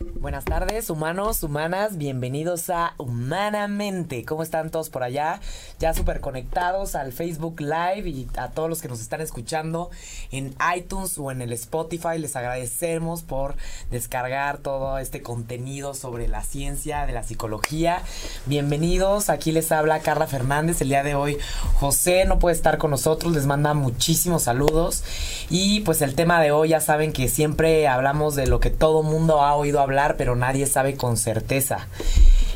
Buenas tardes, humanos, humanas, bienvenidos a Humanamente. ¿Cómo están todos por allá? Ya súper conectados al Facebook Live y a todos los que nos están escuchando en iTunes o en el Spotify. Les agradecemos por descargar todo este contenido sobre la ciencia de la psicología. Bienvenidos, aquí les habla Carla Fernández. El día de hoy José no puede estar con nosotros, les manda muchísimos saludos. Y pues el tema de hoy ya saben que siempre hablamos de lo que todo mundo ha oído hablar hablar, pero nadie sabe con certeza.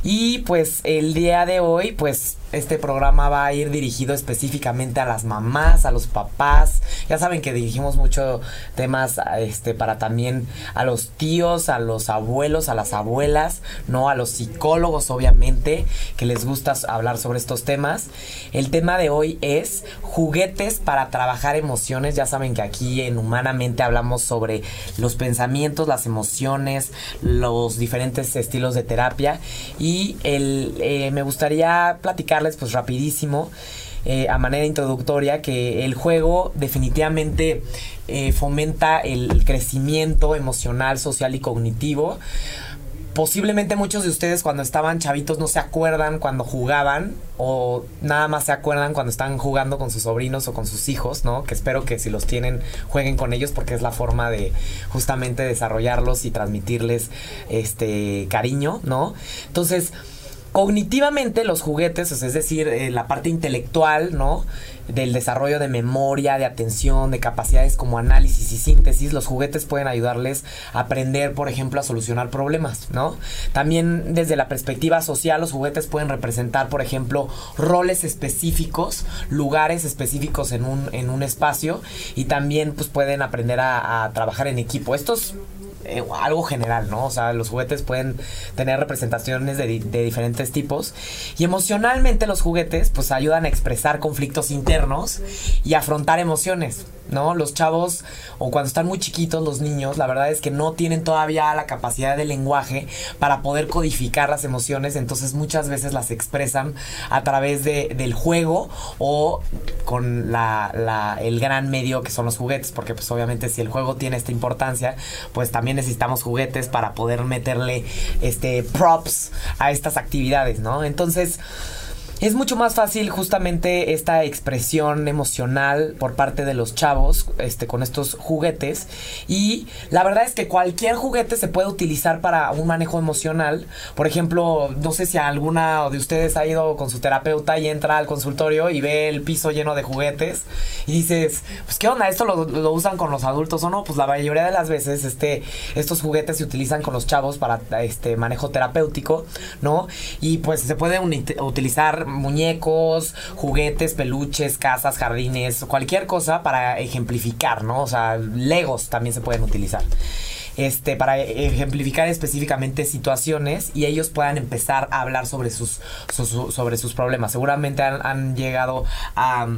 Y pues el día de hoy, pues este programa va a ir dirigido específicamente a las mamás, a los papás. Ya saben que dirigimos mucho temas este para también a los tíos, a los abuelos, a las abuelas, no a los psicólogos obviamente que les gusta hablar sobre estos temas. El tema de hoy es juguetes para trabajar emociones. Ya saben que aquí en Humanamente hablamos sobre los pensamientos, las emociones, los diferentes estilos de terapia y el, eh, me gustaría platicar pues rapidísimo. Eh, a manera introductoria que el juego definitivamente eh, fomenta el crecimiento emocional, social y cognitivo. Posiblemente muchos de ustedes cuando estaban chavitos no se acuerdan cuando jugaban o nada más se acuerdan cuando están jugando con sus sobrinos o con sus hijos, ¿no? Que espero que si los tienen jueguen con ellos porque es la forma de justamente desarrollarlos y transmitirles este cariño, ¿no? Entonces, Cognitivamente los juguetes, es decir, eh, la parte intelectual, ¿no? Del desarrollo de memoria, de atención, de capacidades como análisis y síntesis, los juguetes pueden ayudarles a aprender, por ejemplo, a solucionar problemas, ¿no? También desde la perspectiva social, los juguetes pueden representar, por ejemplo, roles específicos, lugares específicos en un, en un espacio y también pues pueden aprender a, a trabajar en equipo. Estos eh, algo general, ¿no? O sea, los juguetes pueden tener representaciones de, diferentes tipos. Y emocionalmente los juguetes pues ayudan a expresar conflictos internos y afrontar emociones. ¿no? Los chavos, o cuando están muy chiquitos los niños, la verdad es que no tienen todavía la capacidad de lenguaje para poder codificar las emociones, entonces muchas veces las expresan a través de, del juego o con la, el gran medio que son los juguetes, porque pues obviamente si el juego tiene esta importancia, pues también necesitamos juguetes para poder meterle este props a estas actividades, ¿no? Entonces, es mucho más fácil justamente esta expresión emocional por parte de los chavos este, con estos juguetes. Y la verdad es que cualquier juguete se puede utilizar para un manejo emocional. Por ejemplo, no sé si alguna de ustedes ha ido con su terapeuta y entra al consultorio y ve el piso lleno de juguetes y dices, pues qué onda, esto lo, usan con los adultos o no. Pues la mayoría de las veces este, estos juguetes se utilizan con los chavos para este manejo terapéutico, ¿no? Y pues se puede utilizar muñecos, juguetes, peluches, casas, jardines, cualquier cosa para ejemplificar, ¿no? O sea, legos también se pueden utilizar. Este, para ejemplificar específicamente situaciones y ellos puedan empezar a hablar sobre sus, sobre sus problemas. Seguramente han llegado a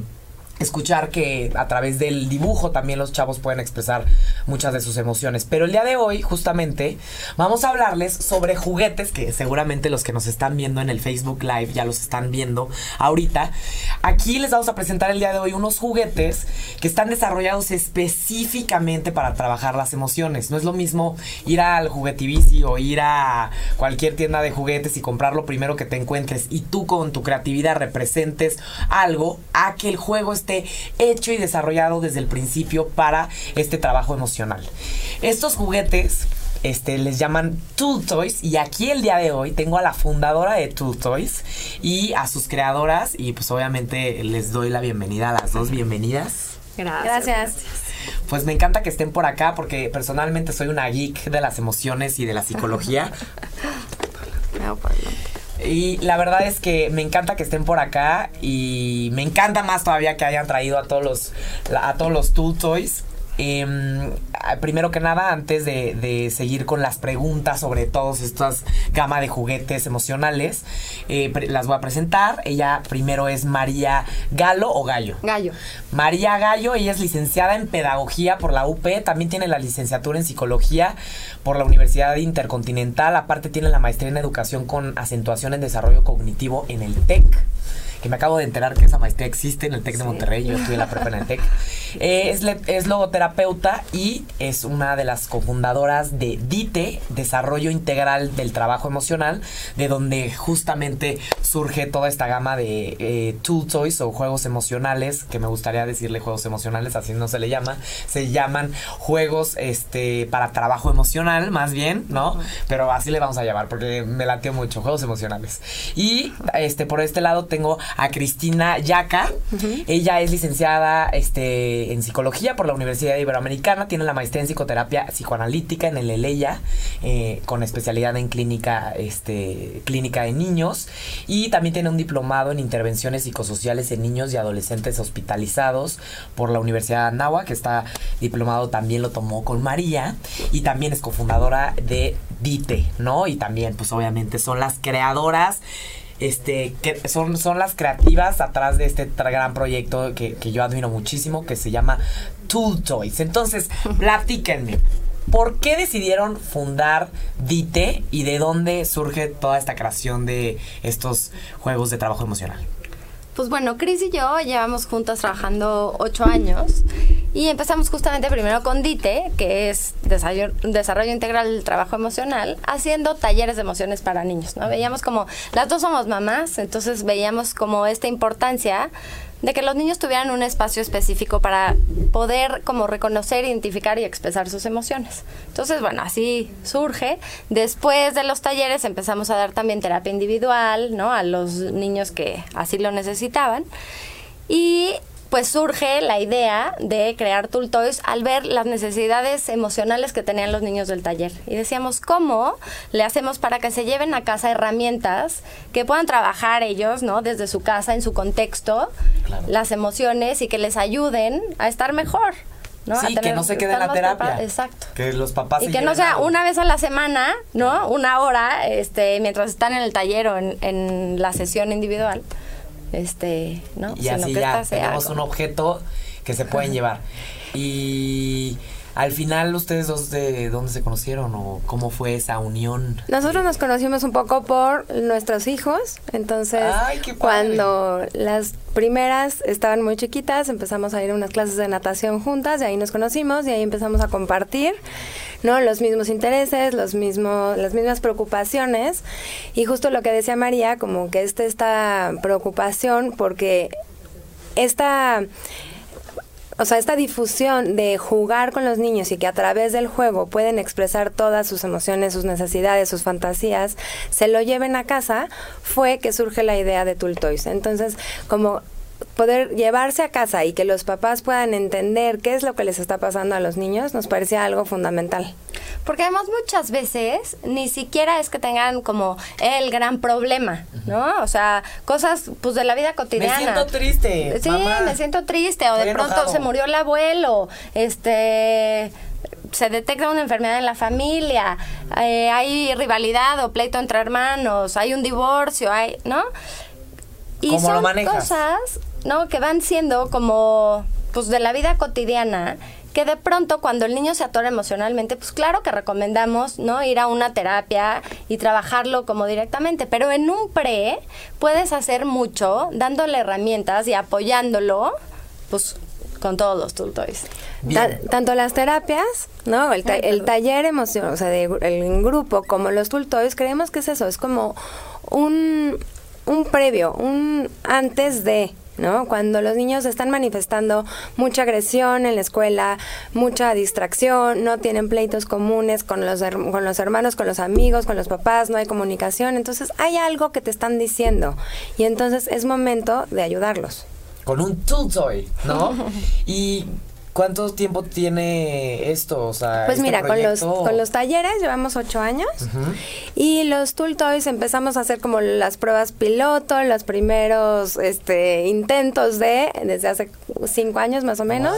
escuchar que a través del dibujo también los chavos pueden expresar muchas de sus emociones. Pero el día de hoy, justamente, vamos a hablarles sobre juguetes que seguramente los que nos están viendo en el Facebook Live ya los están viendo ahorita. Aquí les vamos a presentar el día de hoy unos juguetes que están desarrollados específicamente para trabajar las emociones. No es lo mismo ir al juguetivici o ir a cualquier tienda de juguetes y comprar lo primero que te encuentres y tú con tu creatividad representes algo a que el juego esté hecho y desarrollado desde el principio para este trabajo emocional. Estos juguetes este, les llaman Tool Toys. Y aquí el día de hoy tengo a la fundadora de Tool Toys y a sus creadoras. Y pues obviamente les doy la bienvenida a las dos. Bienvenidas. Gracias. Pues me encanta que estén por acá porque personalmente soy una geek de las emociones y de la psicología. Y la verdad es que me encanta que estén por acá y me encanta más todavía que hayan traído a todos los a todos los Tool Toys em, primero que nada, antes de, seguir con las preguntas sobre todas estas gama de juguetes emocionales, eh, las voy a presentar. Ella primero es María Galo o Gallo. Gallo. María Gallo, ella es licenciada en Pedagogía por la UP, también tiene la licenciatura en Psicología por la Universidad Intercontinental, aparte tiene la maestría en Educación con acentuación en Desarrollo Cognitivo en el TEC que me acabo de enterar que esa maestría existe en el TEC de Monterrey, yo estudié la prepa en el TEC. Eh, es, es, logoterapeuta y es una de las cofundadoras de DITE, Desarrollo Integral del Trabajo Emocional, de donde justamente surge toda esta gama de eh, tool toys o juegos emocionales, que me gustaría decirle juegos emocionales, así no se le llama, se llaman juegos este para trabajo emocional, más bien, ¿no? Pero así le vamos a llamar, porque me lateo mucho, juegos emocionales. Y este por este lado tengo a Cristina Yaca. Ella es licenciada este, en psicología por la Universidad Iberoamericana, tiene la maestría en psicoterapia psicoanalítica en el ELEYA, eh, con especialidad en clínica, este, clínica de niños, y también tiene un diplomado en intervenciones psicosociales en niños y adolescentes hospitalizados por la Universidad de Anáhuac, que está diplomado también lo tomó con María, y también es cofundadora de DITE, ¿no? Y también, pues obviamente, son las creadoras este, que son, son las creativas atrás de este gran proyecto que, yo admiro muchísimo, que se llama Tool Toys. Entonces, platíquenme. ¿Por qué decidieron fundar Dite y de dónde surge toda esta creación de estos juegos de trabajo emocional? Pues bueno, Cris y yo llevamos juntas trabajando ocho años y empezamos justamente primero con DITE, que es desarrollo, integral del trabajo emocional, haciendo talleres de emociones para niños, ¿no? Veíamos como, las dos somos mamás, entonces veíamos como esta importancia de que los niños tuvieran un espacio específico para poder como reconocer, identificar y expresar sus emociones. Entonces, bueno, así surge. Después de los talleres empezamos a dar también terapia individual, ¿no? A los niños que así lo necesitaban. Y pues surge la idea de crear Tool Toys al ver las necesidades emocionales que tenían los niños del taller. Y decíamos, ¿cómo le hacemos para que se lleven a casa herramientas que puedan trabajar ellos, ¿no? Desde su casa, en su contexto, las emociones y que les ayuden a estar mejor. ¿no? Sí, que no se quede en la terapia. Exacto. Que los papás Y que no sea una vez a la semana, ¿no? Una hora, este, mientras están en el taller o en, en la sesión individual este, ¿no? Y así ya tenemos un objeto que se pueden llevar. Y al final, ¿ustedes dos de dónde se conocieron o cómo fue esa unión? Nosotros nos conocimos un poco por nuestros hijos. Entonces, cuando las primeras estaban muy chiquitas, empezamos a ir a unas clases de natación juntas y ahí nos conocimos y ahí empezamos a compartir, ¿no? Los mismos intereses, los mismos, las mismas preocupaciones. Y justo lo que decía María, como que esta, esta preocupación porque esta o sea, esta difusión de jugar con los niños y que a través del juego pueden expresar todas sus emociones, sus necesidades, sus fantasías, se lo lleven a casa, fue que surge la idea de Toys. Entonces, como poder llevarse a casa y que los papás puedan entender qué es lo que les está pasando a los niños nos parecía algo fundamental. Porque además muchas veces ni siquiera es que tengan como el gran problema, ¿no? O sea, cosas pues de la vida cotidiana. Me siento triste. Sí, me siento triste o de pronto se murió el abuelo, este se detecta una enfermedad en la familia, eh, hay rivalidad o pleito entre hermanos, hay un divorcio, hay, ¿no? Y ¿Cómo son lo manejas? cosas, ¿no? Que van siendo como, pues, de la vida cotidiana que de pronto cuando el niño se atora emocionalmente, pues claro que recomendamos, ¿no? Ir a una terapia y trabajarlo como directamente, pero en un pre puedes hacer mucho dándole herramientas y apoyándolo, pues con todos los tutoriales. tanto las terapias, ¿no? El, taller emocional, o sea, de, el grupo, como los tutoriales, creemos que es eso, es como un, un previo, un antes de, ¿no? Cuando los niños están manifestando mucha agresión en la escuela, mucha distracción, no tienen pleitos comunes con los, con los hermanos, con los amigos, con los papás, no hay comunicación, entonces hay algo que te están diciendo y entonces es momento de ayudarlos. Con un tool toy, ¿no? y ¿Cuánto tiempo tiene esto? O sea, pues este mira, con los, con los talleres llevamos ocho años y los Tool Toys empezamos a hacer como las pruebas piloto, los primeros este, intentos de, desde hace cinco años más o menos.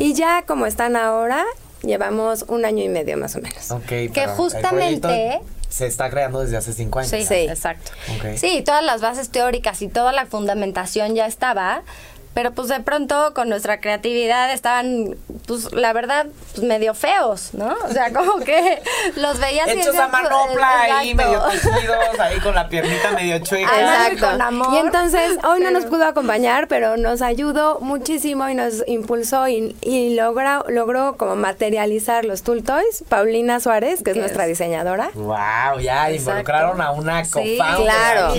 Y ya como están ahora, llevamos un año y medio más o menos. Ok, que justamente se está creando desde hace cinco años. Sí, sí. exacto. Sí, todas las bases teóricas y toda la fundamentación ya estaba, pero pues de pronto con nuestra creatividad estaban, pues la verdad, pues medio feos, ¿no? O sea, como que los veías Hechos a manopla ahí, medio cogidos, ahí con la piernita medio chueca. Exacto. Y entonces, hoy no nos pudo acompañar, pero nos ayudó muchísimo y nos impulsó y, y logró, logró como materializar los Tool Toys, Paulina Suárez, que es nuestra diseñadora. Wow, ya involucraron a una sí, claro.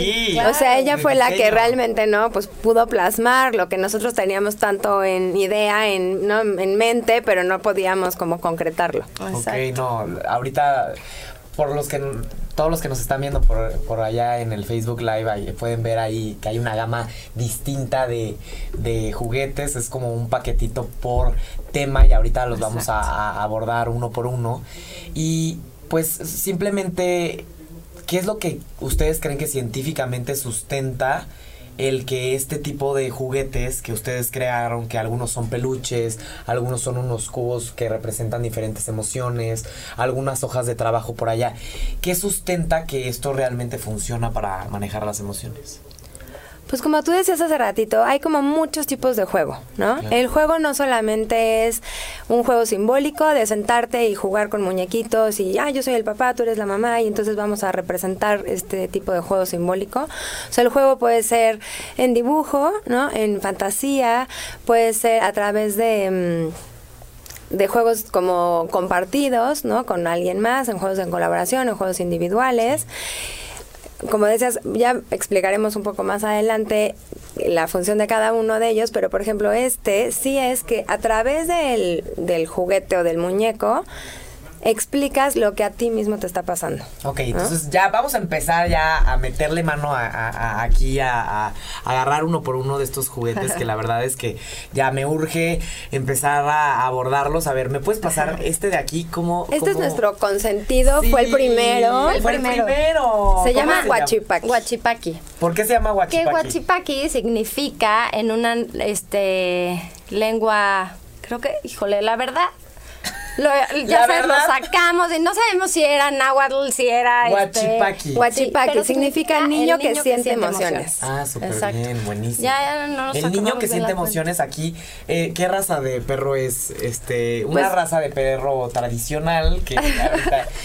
O sea, ella fue la que realmente, ¿no? Pues pudo plasmar lo que nosotros teníamos tanto en idea, en, ¿no? en mente, pero no podíamos como concretarlo. Ok, no, ahorita por los que todos los que nos están viendo por, por allá en el Facebook Live pueden ver ahí que hay una gama distinta de, de, juguetes, es como un paquetito por tema y ahorita los vamos a, a, abordar uno por uno. Y pues simplemente, ¿qué es lo que ustedes creen que científicamente sustenta el que este tipo de juguetes que ustedes crearon, que algunos son peluches, algunos son unos cubos que representan diferentes emociones, algunas hojas de trabajo por allá, ¿qué sustenta que esto realmente funciona para manejar las emociones? Pues como tú decías hace ratito, hay como muchos tipos de juego, ¿no? El juego no solamente es un juego simbólico de sentarte y jugar con muñequitos y, ah, yo soy el papá, tú eres la mamá y entonces vamos a representar este tipo de juego simbólico. O sea, el juego puede ser en dibujo, ¿no? En fantasía, puede ser a través de... Mm, de juegos como compartidos, ¿no? Con alguien más, en juegos en colaboración, en juegos individuales como decías, ya explicaremos un poco más adelante la función de cada uno de ellos, pero por ejemplo este sí es que a través del, del juguete o del muñeco explicas lo que a ti mismo te está pasando. Ok, entonces ya vamos a empezar ya a meterle mano a, aquí a, agarrar uno por uno de estos juguetes que la verdad es que ya me urge empezar a abordarlos. A ver, ¿me puedes pasar este de aquí? como Este es nuestro consentido, fue el primero. el primero. Se llama Huachipaki. Huachipaki. ¿Por qué se llama Huachipaki? Que Huachipaki significa en una este lengua, creo que, híjole, la verdad lo, ya sabes, lo sacamos y no sabemos si era náhuatl, si era Huachipaki. Este, Huachipaki significa niño, que, siente emociones. Ah, súper bien, buenísimo. Ya, no el niño que siente emociones aquí, eh, ¿qué raza de perro es? Este, una pues raza de perro tradicional que ahorita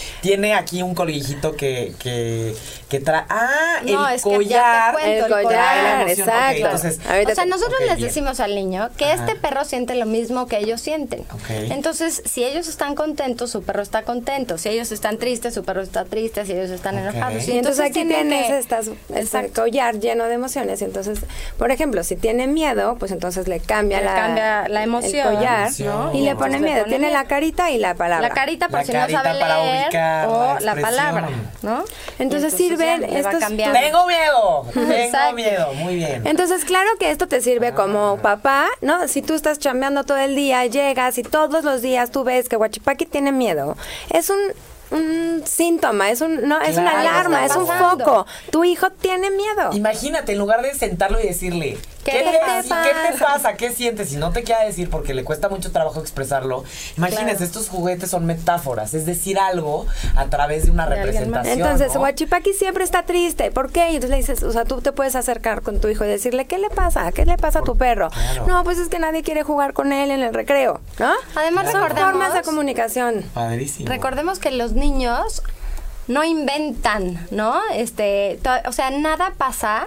tiene aquí un colijito que, que, que trae. Ah, el, collar, el, collar. exacto. o sea, nosotros les decimos al niño que este perro siente lo mismo que ellos sienten. Entonces, si ellos están contentos, su perro está contento. Si ellos están tristes, su perro está triste. Si ellos están enojados. Y entonces, aquí tienes estas, este collar lleno de emociones. Y entonces, por ejemplo, si tiene miedo, pues entonces le cambia, la, cambia la emoción. El collar y le pone miedo. tiene la carita y la palabra. La carita por si no sabe leer o la, palabra, ¿no? Entonces, sirven estos. Tengo miedo. Tengo miedo. Muy bien. Entonces, claro que esto te sirve como papá, ¿no? Si tú estás chambeando todo el día, llegas y todos los días tú ves que que Huachipaki tiene miedo. Es un un síntoma, es un no, es una alarma, es un foco. Tu hijo tiene miedo. Imagínate, en lugar de sentarlo y decirle, ¿qué, te, pasa? ¿qué te pasa? ¿Qué sientes? Si no te queda decir porque le cuesta mucho trabajo expresarlo, imagínate, estos juguetes son metáforas, es decir algo a través de una representación. Entonces, Huachipaki siempre está triste. ¿Por qué? Y entonces le dices, o sea, tú te puedes acercar con tu hijo y decirle, ¿qué le pasa? ¿Qué le pasa a tu perro? No, pues es que nadie quiere jugar con él en el recreo, ¿no? Además, son formas de comunicación. Padrísimo. Recordemos que los niños no inventan, ¿no? Este, o sea, nada pasa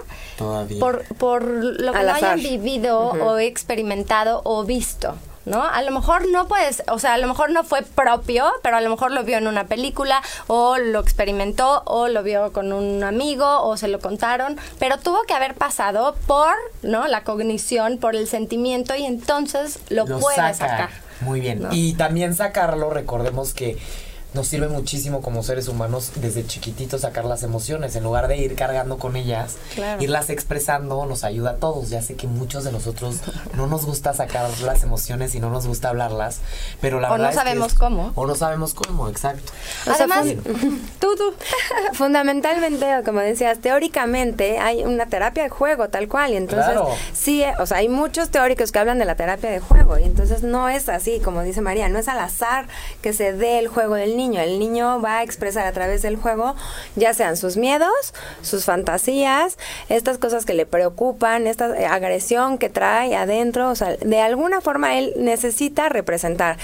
por, por lo que no hayan vivido o experimentado o visto. ¿no? A lo mejor no puedes, o sea, a lo mejor no fue propio, pero a lo mejor lo vio en una película o lo experimentó o lo vio con un amigo o se lo contaron, pero tuvo que haber pasado por, ¿no? La cognición, por el sentimiento y entonces lo, puede sacar. Muy bien. Y también sacarlo, recordemos que nos sirve muchísimo como seres humanos desde chiquititos sacar las emociones. En lugar de ir cargando con ellas, irlas expresando nos ayuda a todos. Ya sé que muchos de nosotros no nos gusta sacar las emociones y no nos gusta hablarlas, pero la o verdad no sabemos cómo. O no sabemos cómo, exacto. Además, tú, tú. Fundamentalmente, como decías, teóricamente hay una terapia de juego tal cual. Y entonces, sí, o sea, hay muchos teóricos que hablan de la terapia de juego. Y entonces no es así, como dice María, no es al azar que se dé el juego del niño. El niño va a expresar a través del juego, ya sean sus miedos, sus fantasías, estas cosas que le preocupan, esta agresión que trae adentro. O sea, de alguna forma él necesita representar.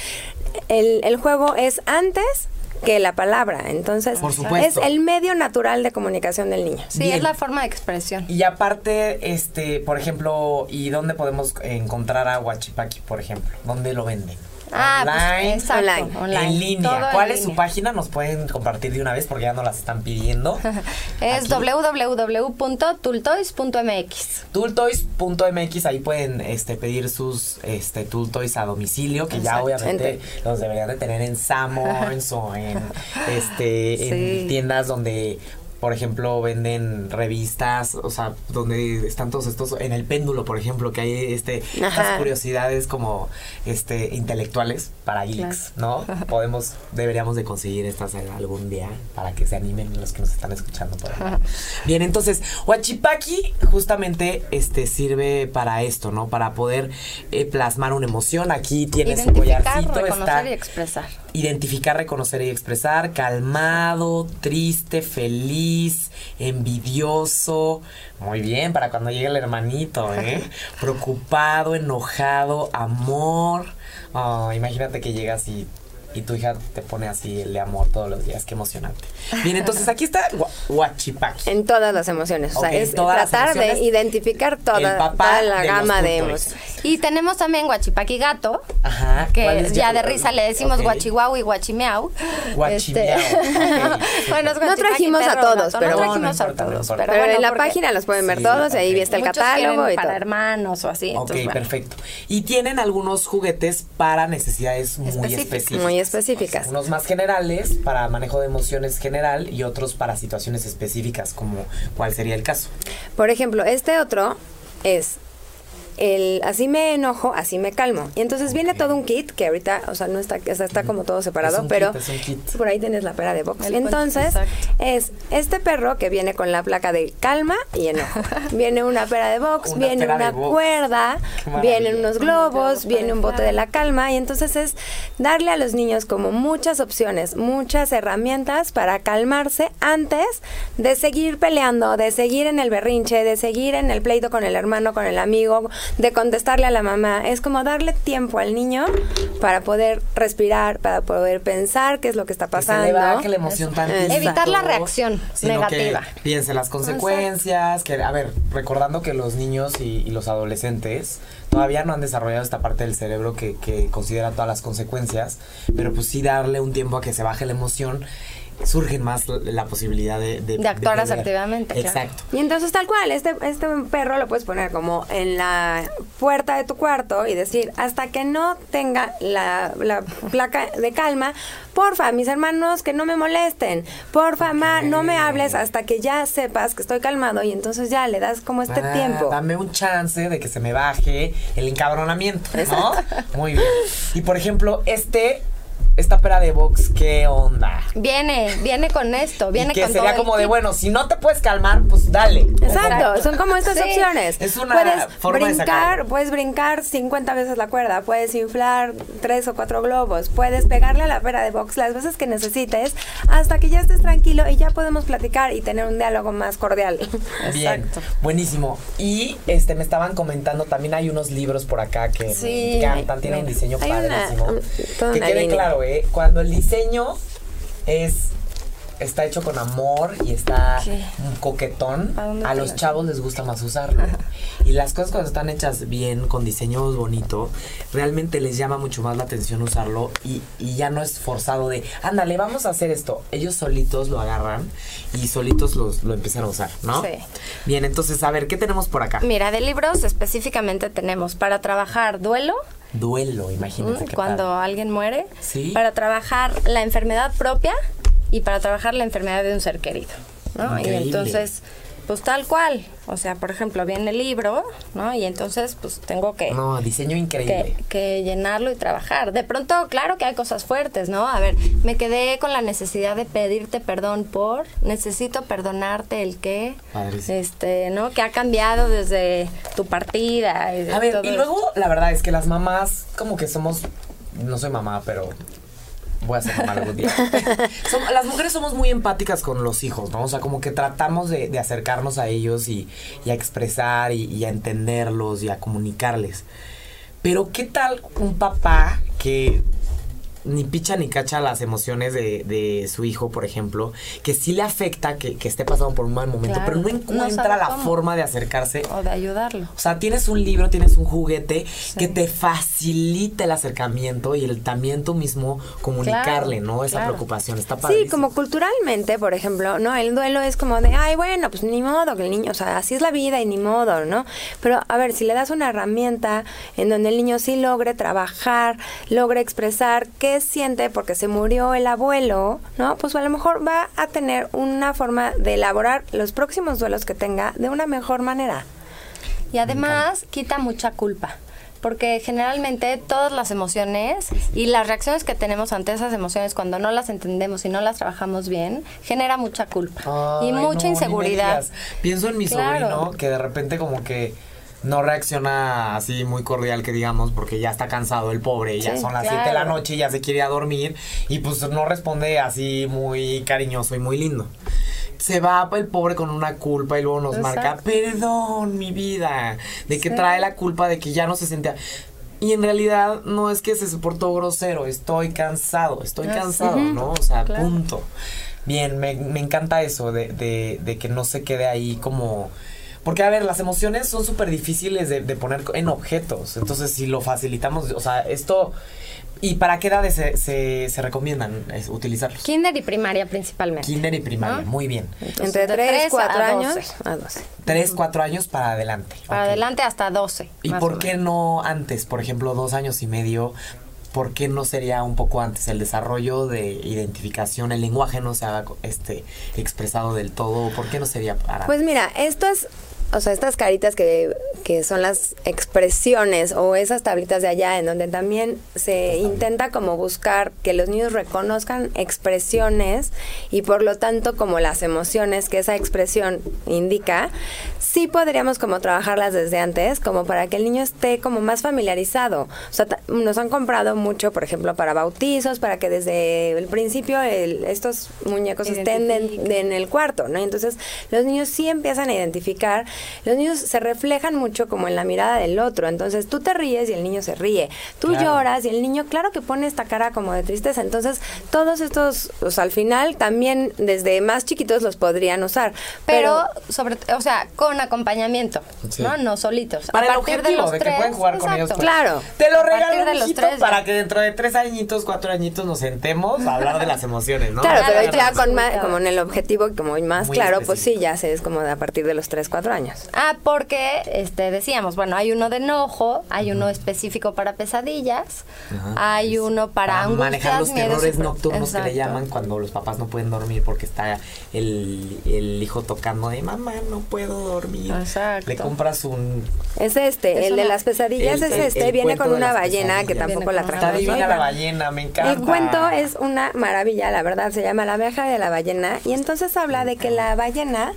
El, el juego es antes que la palabra. Entonces, es el medio natural de comunicación del niño. Sí, es la forma de expresión. Y aparte, este, por ejemplo, ¿y dónde podemos encontrar a Huachipaki, por ejemplo? ¿Dónde lo venden? Ah, pues, online, En línea. ¿Cuál es su página? Nos pueden compartir de una vez porque ya no las están pidiendo. es www.tultoys.mx. Tultoys.mx, ahí pueden este, pedir sus este, Tultoys a domicilio, que ya obviamente los deberían de tener en Samons o en, este, en tiendas donde por ejemplo, venden revistas, o sea, donde están todos estos, en el péndulo, por ejemplo, que hay este, estas curiosidades como este intelectuales para geeks, ¿no? Podemos, deberíamos de conseguir estas algún día para que se animen los que nos están escuchando por ahí. Bien, entonces, Huachipaki justamente este sirve para esto, ¿no? Para poder eh, plasmar una emoción. Aquí tienes su collarcito. Reconocer y expresar. Identificar, reconocer y expresar, calmado, triste, feliz envidioso. Muy bien, para cuando llegue el hermanito, ¿eh? Preocupado, enojado, amor. Oh, imagínate que llegas y y tu hija te pone así el de amor todos los días. Qué emocionante. Bien, entonces aquí está Huachipaki. En todas las emociones. o sea, es tratar de identificar toda, la gama de emociones. Y tenemos también Huachipaki Gato. Ajá. Que ya de risa le decimos Guachihuau y Guachimeau. Guachimeau. Este, bueno, no trajimos a todos, pero, no trajimos a todos. Pero, en la página los pueden ver todos. Ahí está el catálogo y para hermanos o así. Ok, perfecto. Y tienen algunos juguetes para necesidades muy específicas. Muy específicas. Unos más generales para manejo de emociones general y otros para situaciones específicas, como cuál sería el caso. Por ejemplo, este otro es el así me enojo, así me calmo. Y entonces viene todo un kit que ahorita, o sea, no está, está como todo separado, pero por ahí tienes la pera de box. entonces es este perro que viene con la placa de calma y enojo. viene una pera de box, viene una cuerda, vienen unos globos, viene un bote de la calma. Y entonces es darle a los niños como muchas opciones, muchas herramientas para calmarse antes de seguir peleando, de seguir en el berrinche, de seguir en el pleito con el hermano, con el amigo, de contestarle a la mamá. Es como darle tiempo al niño para poder respirar, para poder pensar qué es lo que está pasando. Que la emoción Evitar la reacción negativa. piense las consecuencias, que, a ver, recordando que los niños y, los adolescentes todavía no han desarrollado esta parte del cerebro que, que considera todas las consecuencias, pero pues sí darle un tiempo a que se baje la emoción surgen más la posibilidad de... De, actuar asertivamente. Exacto. Y entonces tal cual, este, este perro lo puedes poner como en la puerta de tu cuarto y decir, hasta que no tenga la, la placa de calma, porfa, mis hermanos, que no me molesten, porfa, ma, no me hables hasta que ya sepas que estoy calmado y entonces ya le das como este ah, tiempo. Dame un chance de que se me baje el encabronamiento, ¿no? Muy bien. Y por ejemplo, este esta pera de box, ¿qué onda? Viene, viene con esto, viene y que con sería como de, bueno, si no te puedes calmar, pues dale. Exacto, son como estas opciones. Es una puedes forma brincar, puedes brincar 50 veces la cuerda, puedes inflar tres o cuatro globos, puedes pegarle a la pera de box las veces que necesites hasta que ya estés tranquilo y ya podemos platicar y tener un diálogo más cordial. Bien, Exacto. buenísimo. Y este me estaban comentando, también hay unos libros por acá que me encantan, tienen un diseño padrísimo. que quede claro, cuando el diseño es está hecho con amor y está coquetón, a, los chavos les gusta más usarlo. y las cosas cuando están hechas bien, con diseños bonito, realmente les llama mucho más la atención usarlo y, ya no es forzado de, ándale, vamos a hacer esto. Ellos solitos lo agarran y solitos los, lo empiezan a usar, ¿no? Sí. Bien, entonces, a ver, ¿qué tenemos por acá? Mira, de libros específicamente tenemos para trabajar duelo, duelo, imagínate. Cuando alguien muere, ¿Sí? para trabajar la enfermedad propia y para trabajar la enfermedad de un ser querido. ¿no? Y entonces pues tal cual. O sea, por ejemplo, viene el libro, ¿no? Y entonces, pues tengo que... No, diseño increíble. Que, llenarlo y trabajar. De pronto, claro que hay cosas fuertes, ¿no? A ver, me quedé con la necesidad de pedirte perdón por... Necesito perdonarte el qué. Este, ¿no? Que ha cambiado desde tu partida. Y a ver, y luego, la verdad es que las mamás, como que somos... No soy mamá, pero voy a ser mamá algún día. las mujeres somos muy empáticas con los hijos, ¿no? O sea, como que tratamos de, acercarnos a ellos y, a expresar y, y, a entenderlos y a comunicarles. Pero ¿qué tal un papá que ni picha ni cacha las emociones de, de su hijo, por ejemplo, que sí le afecta que, que esté pasando por un mal momento, pero no encuentra la forma de acercarse. O de ayudarlo. O sea, tienes un libro, tienes un juguete que te facilita el acercamiento y el también tú mismo comunicarle, ¿no? Esa preocupación, está padre. Sí, como culturalmente, por ejemplo, ¿no? El duelo es como de, ay, bueno, pues ni modo que el niño, o sea, así es la vida y ni modo, ¿no? Pero a ver, si le das una herramienta en donde el niño sí logre trabajar, logre expresar qué siente porque se murió el abuelo, ¿no? Pues a lo mejor va a tener una forma de elaborar los próximos duelos que tenga de una mejor manera. Y además quita mucha culpa porque generalmente todas las emociones y las reacciones que tenemos ante esas emociones cuando no las entendemos y no las trabajamos bien, genera mucha culpa y mucha inseguridad. Pienso en mi sobrino que de repente como que no reacciona así muy cordial que digamos porque ya está cansado el pobre, ya son las 7 de la noche y ya se quiere a dormir y pues no responde así muy cariñoso y muy lindo. Se va el pobre con una culpa y luego nos marca, perdón mi vida, de que trae la culpa de que ya no se sentía... Y en realidad no es que se portó grosero, estoy cansado, estoy cansado, ¿no? O sea, punto. Bien, me, me encanta eso de, de, de que no se quede ahí como porque, a ver, las emociones son súper difíciles de, poner en objetos. Entonces, si lo facilitamos, o sea, esto... ¿Y para qué edades se, se, recomiendan utilizarlos? Kinder y primaria principalmente. Kinder y primaria, muy bien. Entre 3, 4 años a 12. 3, 4 años para adelante. Para adelante hasta 12. ¿Y por qué no antes? Por ejemplo, dos años y medio. ¿Por qué no sería un poco antes el desarrollo de identificación? El lenguaje no se ha este, expresado del todo. ¿Por qué no sería para? Pues mira, esto es o sea, estas caritas que, que, son las expresiones o esas tablitas de allá en donde también se intenta como buscar que los niños reconozcan expresiones y por lo tanto como las emociones que esa expresión indica, sí podríamos como trabajarlas desde antes, como para que el niño esté como más familiarizado. O sea, nos han comprado mucho, por ejemplo, para bautizos, para que desde el principio estos muñecos estén en, el cuarto, ¿no? Entonces, los niños sí empiezan a identificar, los niños se reflejan mucho como en la mirada del otro. Entonces, tú te ríes y el niño se ríe. Tú lloras y el niño, claro que pone esta cara como de tristeza. Entonces, todos estos, o sea, al final también desde más chiquitos los podrían usar. Pero, sobre, o sea, con acompañamiento, ¿no? No solitos. Para a partir el de los de que pueden jugar con ellos. Claro. Te lo regalo, de los tres, para que dentro de tres añitos, cuatro añitos nos sentemos a hablar de las emociones, ¿no? Claro, pero ya con más, como en el objetivo, como más claro, pues sí, ya se es como de a partir de los tres, cuatro años. Ah, porque este decíamos, bueno, hay uno de enojo, hay uno específico para pesadillas, hay uno para, para manejar los terrores nocturnos que le llaman cuando los papás no pueden dormir porque está el, el hijo tocando de mamá, no puedo dormir Exacto. Le compras un... Es este, el de las pesadillas es este, viene con una ballena que tampoco la trajo. Está la ballena, me encanta. El cuento es una maravilla, la verdad, se llama La viaja de la ballena y entonces habla de que la ballena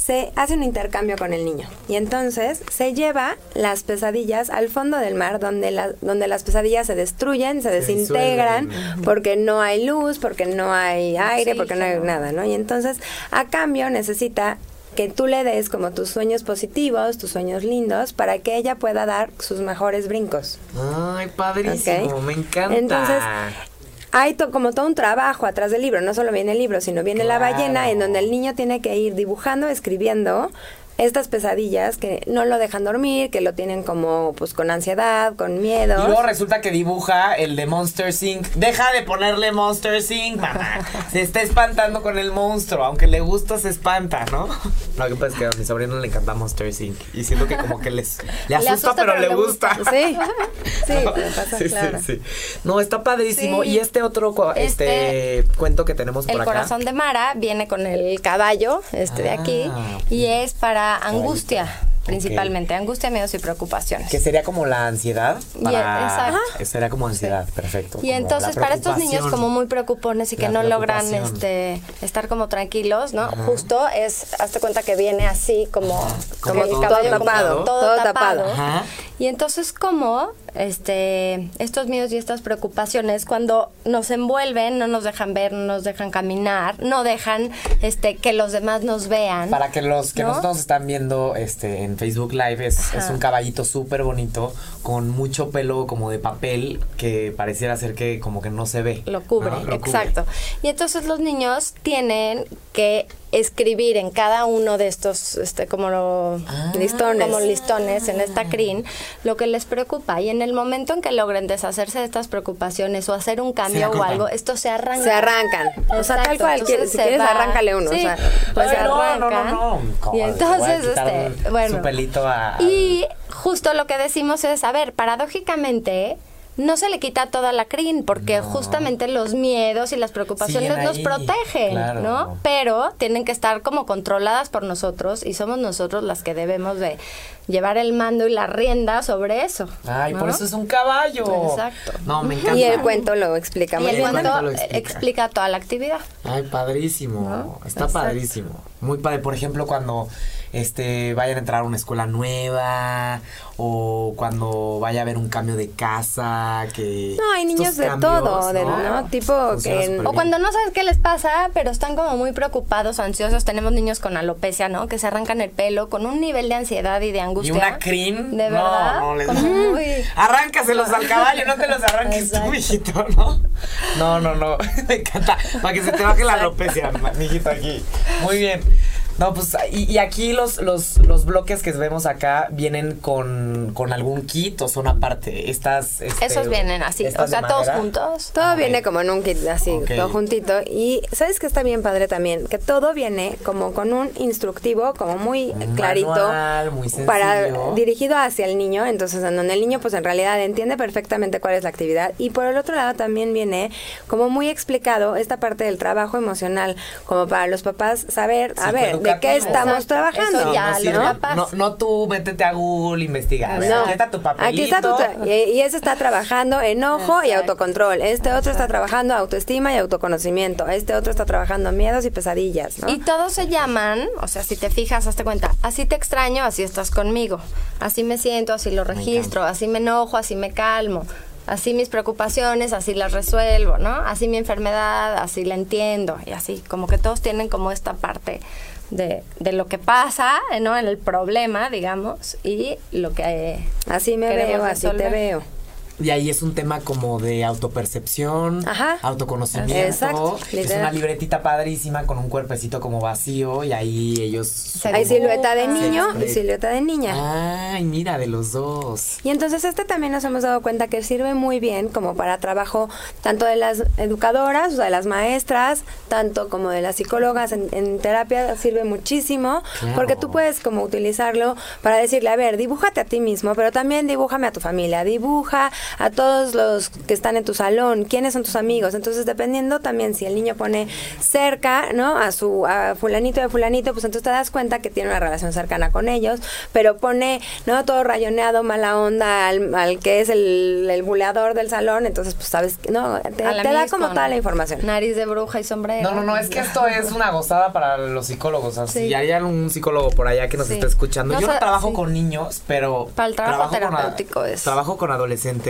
se hace un intercambio con el niño y entonces se lleva las pesadillas al fondo del mar donde, la, donde las pesadillas se destruyen, se, desintegran porque no hay luz, porque no hay aire, porque no hay nada, ¿no? Y entonces a cambio necesita que tú le des como tus sueños positivos, tus sueños lindos, para que ella pueda dar sus mejores brincos. Ay, padrísimo, me encanta. Entonces, hay como todo un trabajo atrás del libro, no solo viene el libro, sino viene la ballena, en donde el niño tiene que ir dibujando, escribiendo estas pesadillas que no lo dejan dormir, que lo tienen como pues con ansiedad, con miedo. Y luego resulta que dibuja el de Monster Inc. Deja de ponerle Monster Inc., mamá. Se está espantando con el monstruo, aunque le gusta se espanta, ¿no? Lo que pasa es que a mi sobrino le encanta Monster Inc. Y siento que como que les le asusta, pero, le gusta. Sí, sí, pasa, sí, claro. sí, No, está padrísimo. Y este otro este, este, cuento que tenemos por acá. El corazón de Mara viene con el caballo, este de aquí, ah, y es para angustia principalmente angustia, miedos y preocupaciones. Que sería como la ansiedad. Para... Sería como ansiedad, perfecto. Y entonces para estos niños como muy preocupones y que no logran este estar como tranquilos, ¿no? Justo es, hazte cuenta que viene así como, como, todo, tapado, todo, tapado. Y entonces como este estos miedos y estas preocupaciones cuando nos envuelven, no nos dejan ver, no nos dejan caminar, no dejan este que los demás nos vean. Para que los que nosotros están viendo este en Facebook Live es, es un caballito súper bonito con mucho pelo como de papel que pareciera ser que como que no se ve. Lo cubre, exacto. Y entonces los niños tienen que escribir en cada uno de estos este como ah. listones. Como listones en esta crin lo que les preocupa. Y en el momento en que logren deshacerse de estas preocupaciones o hacer un cambio o algo esto se arranca. Se arrancan. O sea tal cual si quieres arráncale uno o sea, pues se arrancan. y entonces este bueno. y justo lo que decimos es a ver paradójicamente no se le quita toda la crin, porque justamente los miedos y las preocupaciones nos protegen, ¿no? Pero tienen que estar como controladas por nosotros y somos nosotros las que debemos de llevar el mando y la rienda sobre eso. Ay, por eso es un caballo. Exacto. No, me encanta. Y el cuento lo explica y el cuento explica. toda la actividad. Ay, padrísimo. Está padrísimo. Muy padre. Por ejemplo, cuando este vayan a entrar a una escuela nueva o cuando vaya a haber un cambio de casa que no hay niños de todo de, ¿no? tipo que o cuando no sabes qué les pasa pero están como muy preocupados ansiosos. Tenemos niños con alopecia no que se arrancan el pelo con un nivel de ansiedad y de angustia. y una crin de verdad no, no les arráncaselos al caballo no te los arranques tú hijito no no no no. Me encanta. Para que se te baje la alopecia mijito aquí. Muy bien no, pues, y, aquí los, los, los, bloques que vemos acá vienen con, con algún kit o son aparte. Estas. Este, Esos vienen así, o sea, todos juntos. Todo viene como en un kit así, todo juntito. Y sabes que está bien padre también, que todo viene como con un instructivo, como muy clarito. muy para dirigido hacia el niño. Entonces, en donde el niño, pues en realidad entiende perfectamente cuál es la actividad. Y por el otro lado también viene como muy explicado esta parte del trabajo emocional, como para los papás saber, a ver, ¿de qué estamos trabajando? no, no, tú métete a Google investiga. aquí está tu papelito. Aquí está tu y, ese está trabajando enojo y autocontrol. Este otro está trabajando autoestima y autoconocimiento. Este otro está trabajando miedos y pesadillas. Y todos se llaman, o sea, si te fijas, hazte cuenta, así te extraño, así estás conmigo. Así me siento, así lo registro, así me enojo, así me calmo así mis preocupaciones, así las resuelvo, ¿no? Así mi enfermedad, así la entiendo y así, como que todos tienen como esta parte de, de lo que pasa, ¿no? En el problema, digamos, y lo que... así me veo, así te veo. Y ahí es un tema como de autopercepción, autoconocimiento. Es una libretita padrísima con un cuerpecito como vacío y ahí ellos... Hay silueta de niño y silueta de niña. Ay, mira, de los dos. Y entonces este también nos hemos dado cuenta que sirve muy bien como para trabajo tanto de las educadoras, o sea, de las maestras, tanto como de las psicólogas en, terapia, sirve muchísimo porque tú puedes como utilizarlo para decirle, a ver, dibújate a ti mismo, pero también dibújame a tu familia, dibuja a todos los que están en tu salón, quiénes son tus amigos. Entonces, dependiendo también si el niño pone cerca, ¿no? A su a fulanito de fulanito, pues entonces te das cuenta que tiene una relación cercana con ellos, pero pone, ¿no? Todo rayoneado, mala onda al, que es el, el, buleador del salón, entonces pues sabes, no, te, da como toda la información. Nariz de bruja y sombrero. No, no, no, es que esto es una gozada para los psicólogos. Así, sí. hay algún psicólogo por allá que nos esté escuchando. Yo no trabajo con niños, pero para el trabajo, terapéutico es. Trabajo con adolescentes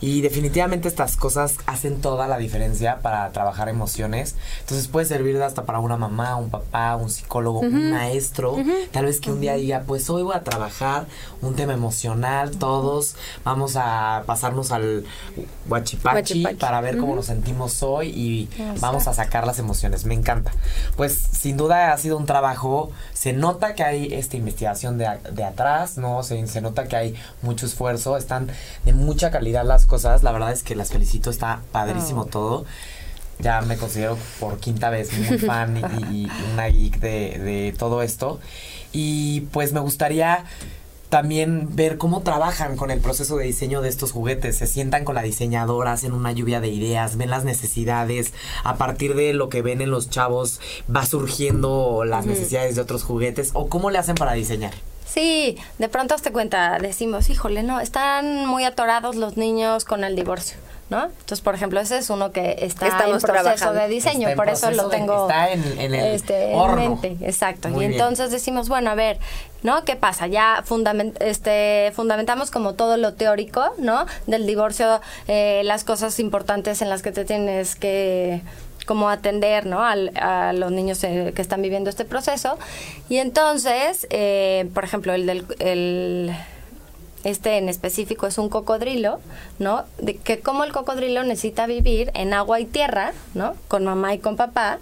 y definitivamente estas cosas hacen toda la diferencia para trabajar emociones. Entonces puede servir hasta para una mamá, un papá, un psicólogo, un maestro. Tal vez que un día diga, pues hoy voy a trabajar un tema emocional, todos vamos a pasarnos al guachipachi, para ver cómo nos sentimos hoy y vamos a sacar las emociones. Me encanta. Pues sin duda ha sido un trabajo, se nota que hay esta investigación de, de atrás, ¿no? Se, se nota que hay mucho esfuerzo, están de mucha calidad las cosas. La verdad es que las felicito, está padrísimo oh. todo. ya me considero por quinta vez muy fan y, una geek de, de todo esto. Y pues me gustaría también ver cómo trabajan con el proceso de diseño de estos juguetes. Se sientan con la diseñadora, hacen una lluvia de ideas, ven las necesidades. A partir de lo que ven en los chavos, va surgiendo las necesidades de otros juguetes. ¿O cómo le hacen para diseñar? Sí, de pronto te cuenta, decimos, híjole, no, están muy atorados los niños con el divorcio. ¿no? Entonces, por ejemplo, ese es uno que está en proceso de diseño, por eso lo tengo está en, el este, mente, exacto. y entonces decimos, bueno, a ver, ¿no? ¿Qué pasa? Ya fundament este, fundamentamos como todo lo teórico, ¿no? Del divorcio, eh, las cosas importantes en las que te tienes que como atender ¿no? a los niños eh, que están viviendo este proceso. Y entonces, eh, por ejemplo, el del... El, este en específico es un cocodrilo, ¿no? De que como el cocodrilo necesita vivir en agua y tierra, ¿no? Con mamá y con papá,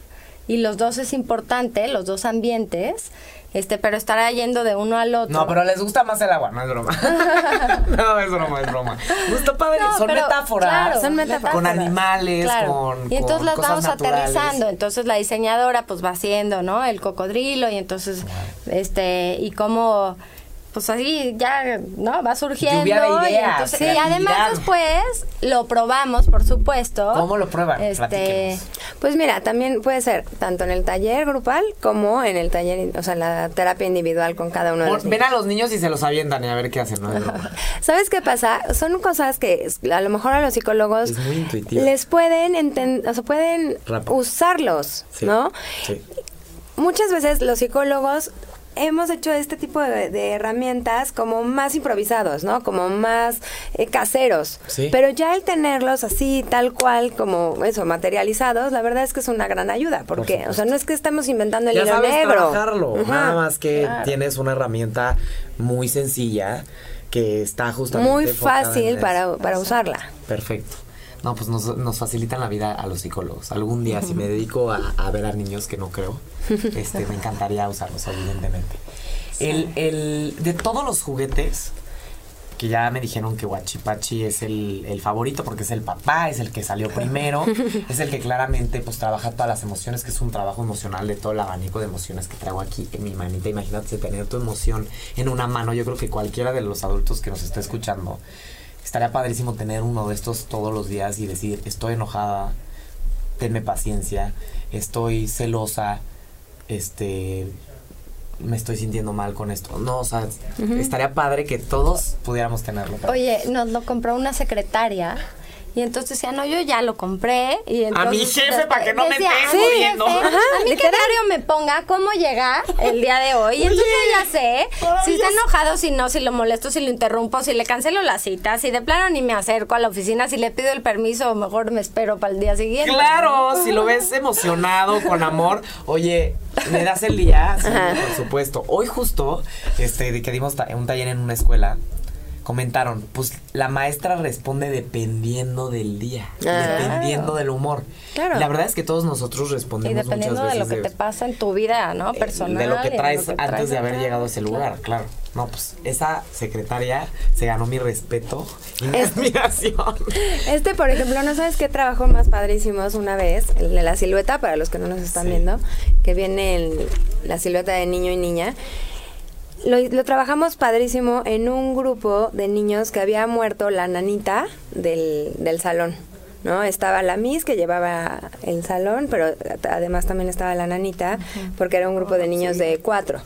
y los dos es importante, los dos ambientes, este, pero estará yendo de uno al otro. No, pero les gusta más el agua, no es broma. no, es broma, es broma. Gusta padre, son, metáforas, son metáforas. Con animales, con. Y entonces las vamos aterrizando. Entonces la diseñadora pues va haciendo, ¿no? El cocodrilo y entonces, este, y cómo pues así ya, ¿no? Va surgiendo. y entonces, sí, además después lo probamos, por supuesto. ¿Cómo lo prueban? Este, pues mira, también puede ser tanto en el taller grupal como en el taller, o sea, la terapia individual con cada uno de los Ven a los niños y se los avientan y a ver qué hacen, ¿no? ¿Sabes qué pasa? Son cosas que a lo mejor a los psicólogos les pueden entender, o sea, pueden usarlos, ¿no? Sí. Muchas veces los psicólogos hemos hecho este tipo de, herramientas como más improvisados, ¿no? Como más eh, caseros. Pero ya el tenerlos así, tal cual, como eso, materializados, la verdad es que es una gran ayuda. Porque, o sea, no es que estemos inventando el ya hilo negro. trabajarlo. Nada más que tienes una herramienta muy sencilla que está justamente. Muy fácil para, para usarla. Perfecto. No, pues nos, nos, facilitan la vida a los psicólogos. Algún día, si me dedico a, ver a niños, que no creo, este, me encantaría usarlos, evidentemente. El, el, de todos los juguetes, que ya me dijeron que Guachipachi es el, el, favorito porque es el papá, es el que salió primero, es el que claramente pues trabaja todas las emociones, que es un trabajo emocional de todo el abanico de emociones que traigo aquí en mi manita. Imagínate tener tu emoción en una mano. Yo creo que cualquiera de los adultos que nos está escuchando estaría padrísimo tener uno de estos todos los días y decir, estoy enojada, tenme paciencia, estoy celosa, este me estoy sintiendo mal con esto. No, o sea, estaría padre que todos pudiéramos tenerlo. Oye, nos lo compró una secretaria y entonces decía, no, yo ya lo compré. Y a mi jefe para que no me esté jodiendo. a mí que horario me ponga cómo llegar el día de hoy. Y entonces ya sé si está enojado, si no, si lo molesto, si lo interrumpo, si le cancelo la cita, si de plano ni me acerco a la oficina, si le pido el permiso, mejor me espero para el día siguiente. Claro, si lo ves emocionado, con amor, oye, me das el día, sí, por supuesto. Hoy justo, este, que dimos un taller en una escuela, comentaron, pues la maestra responde dependiendo del día, ah. dependiendo del humor. Claro. la verdad es que todos nosotros respondemos y dependiendo de lo que te pasa en tu vida, ¿no? Personal. Eh, de lo que traes antes de haber llegado a ese lugar, claro. No, pues esa secretaria se ganó mi respeto y mi admiración. Este, por ejemplo, ¿no sabes qué trabajo más padrísimos una vez? El de la silueta, para los que no nos están viendo, que viene en la silueta de niño y niña lo, trabajamos padrísimo en un grupo de niños que había muerto la nanita del, del salón. ¿no? Estaba la Miss que llevaba el salón, pero además también estaba la nanita, porque era un grupo de niños de cuatro.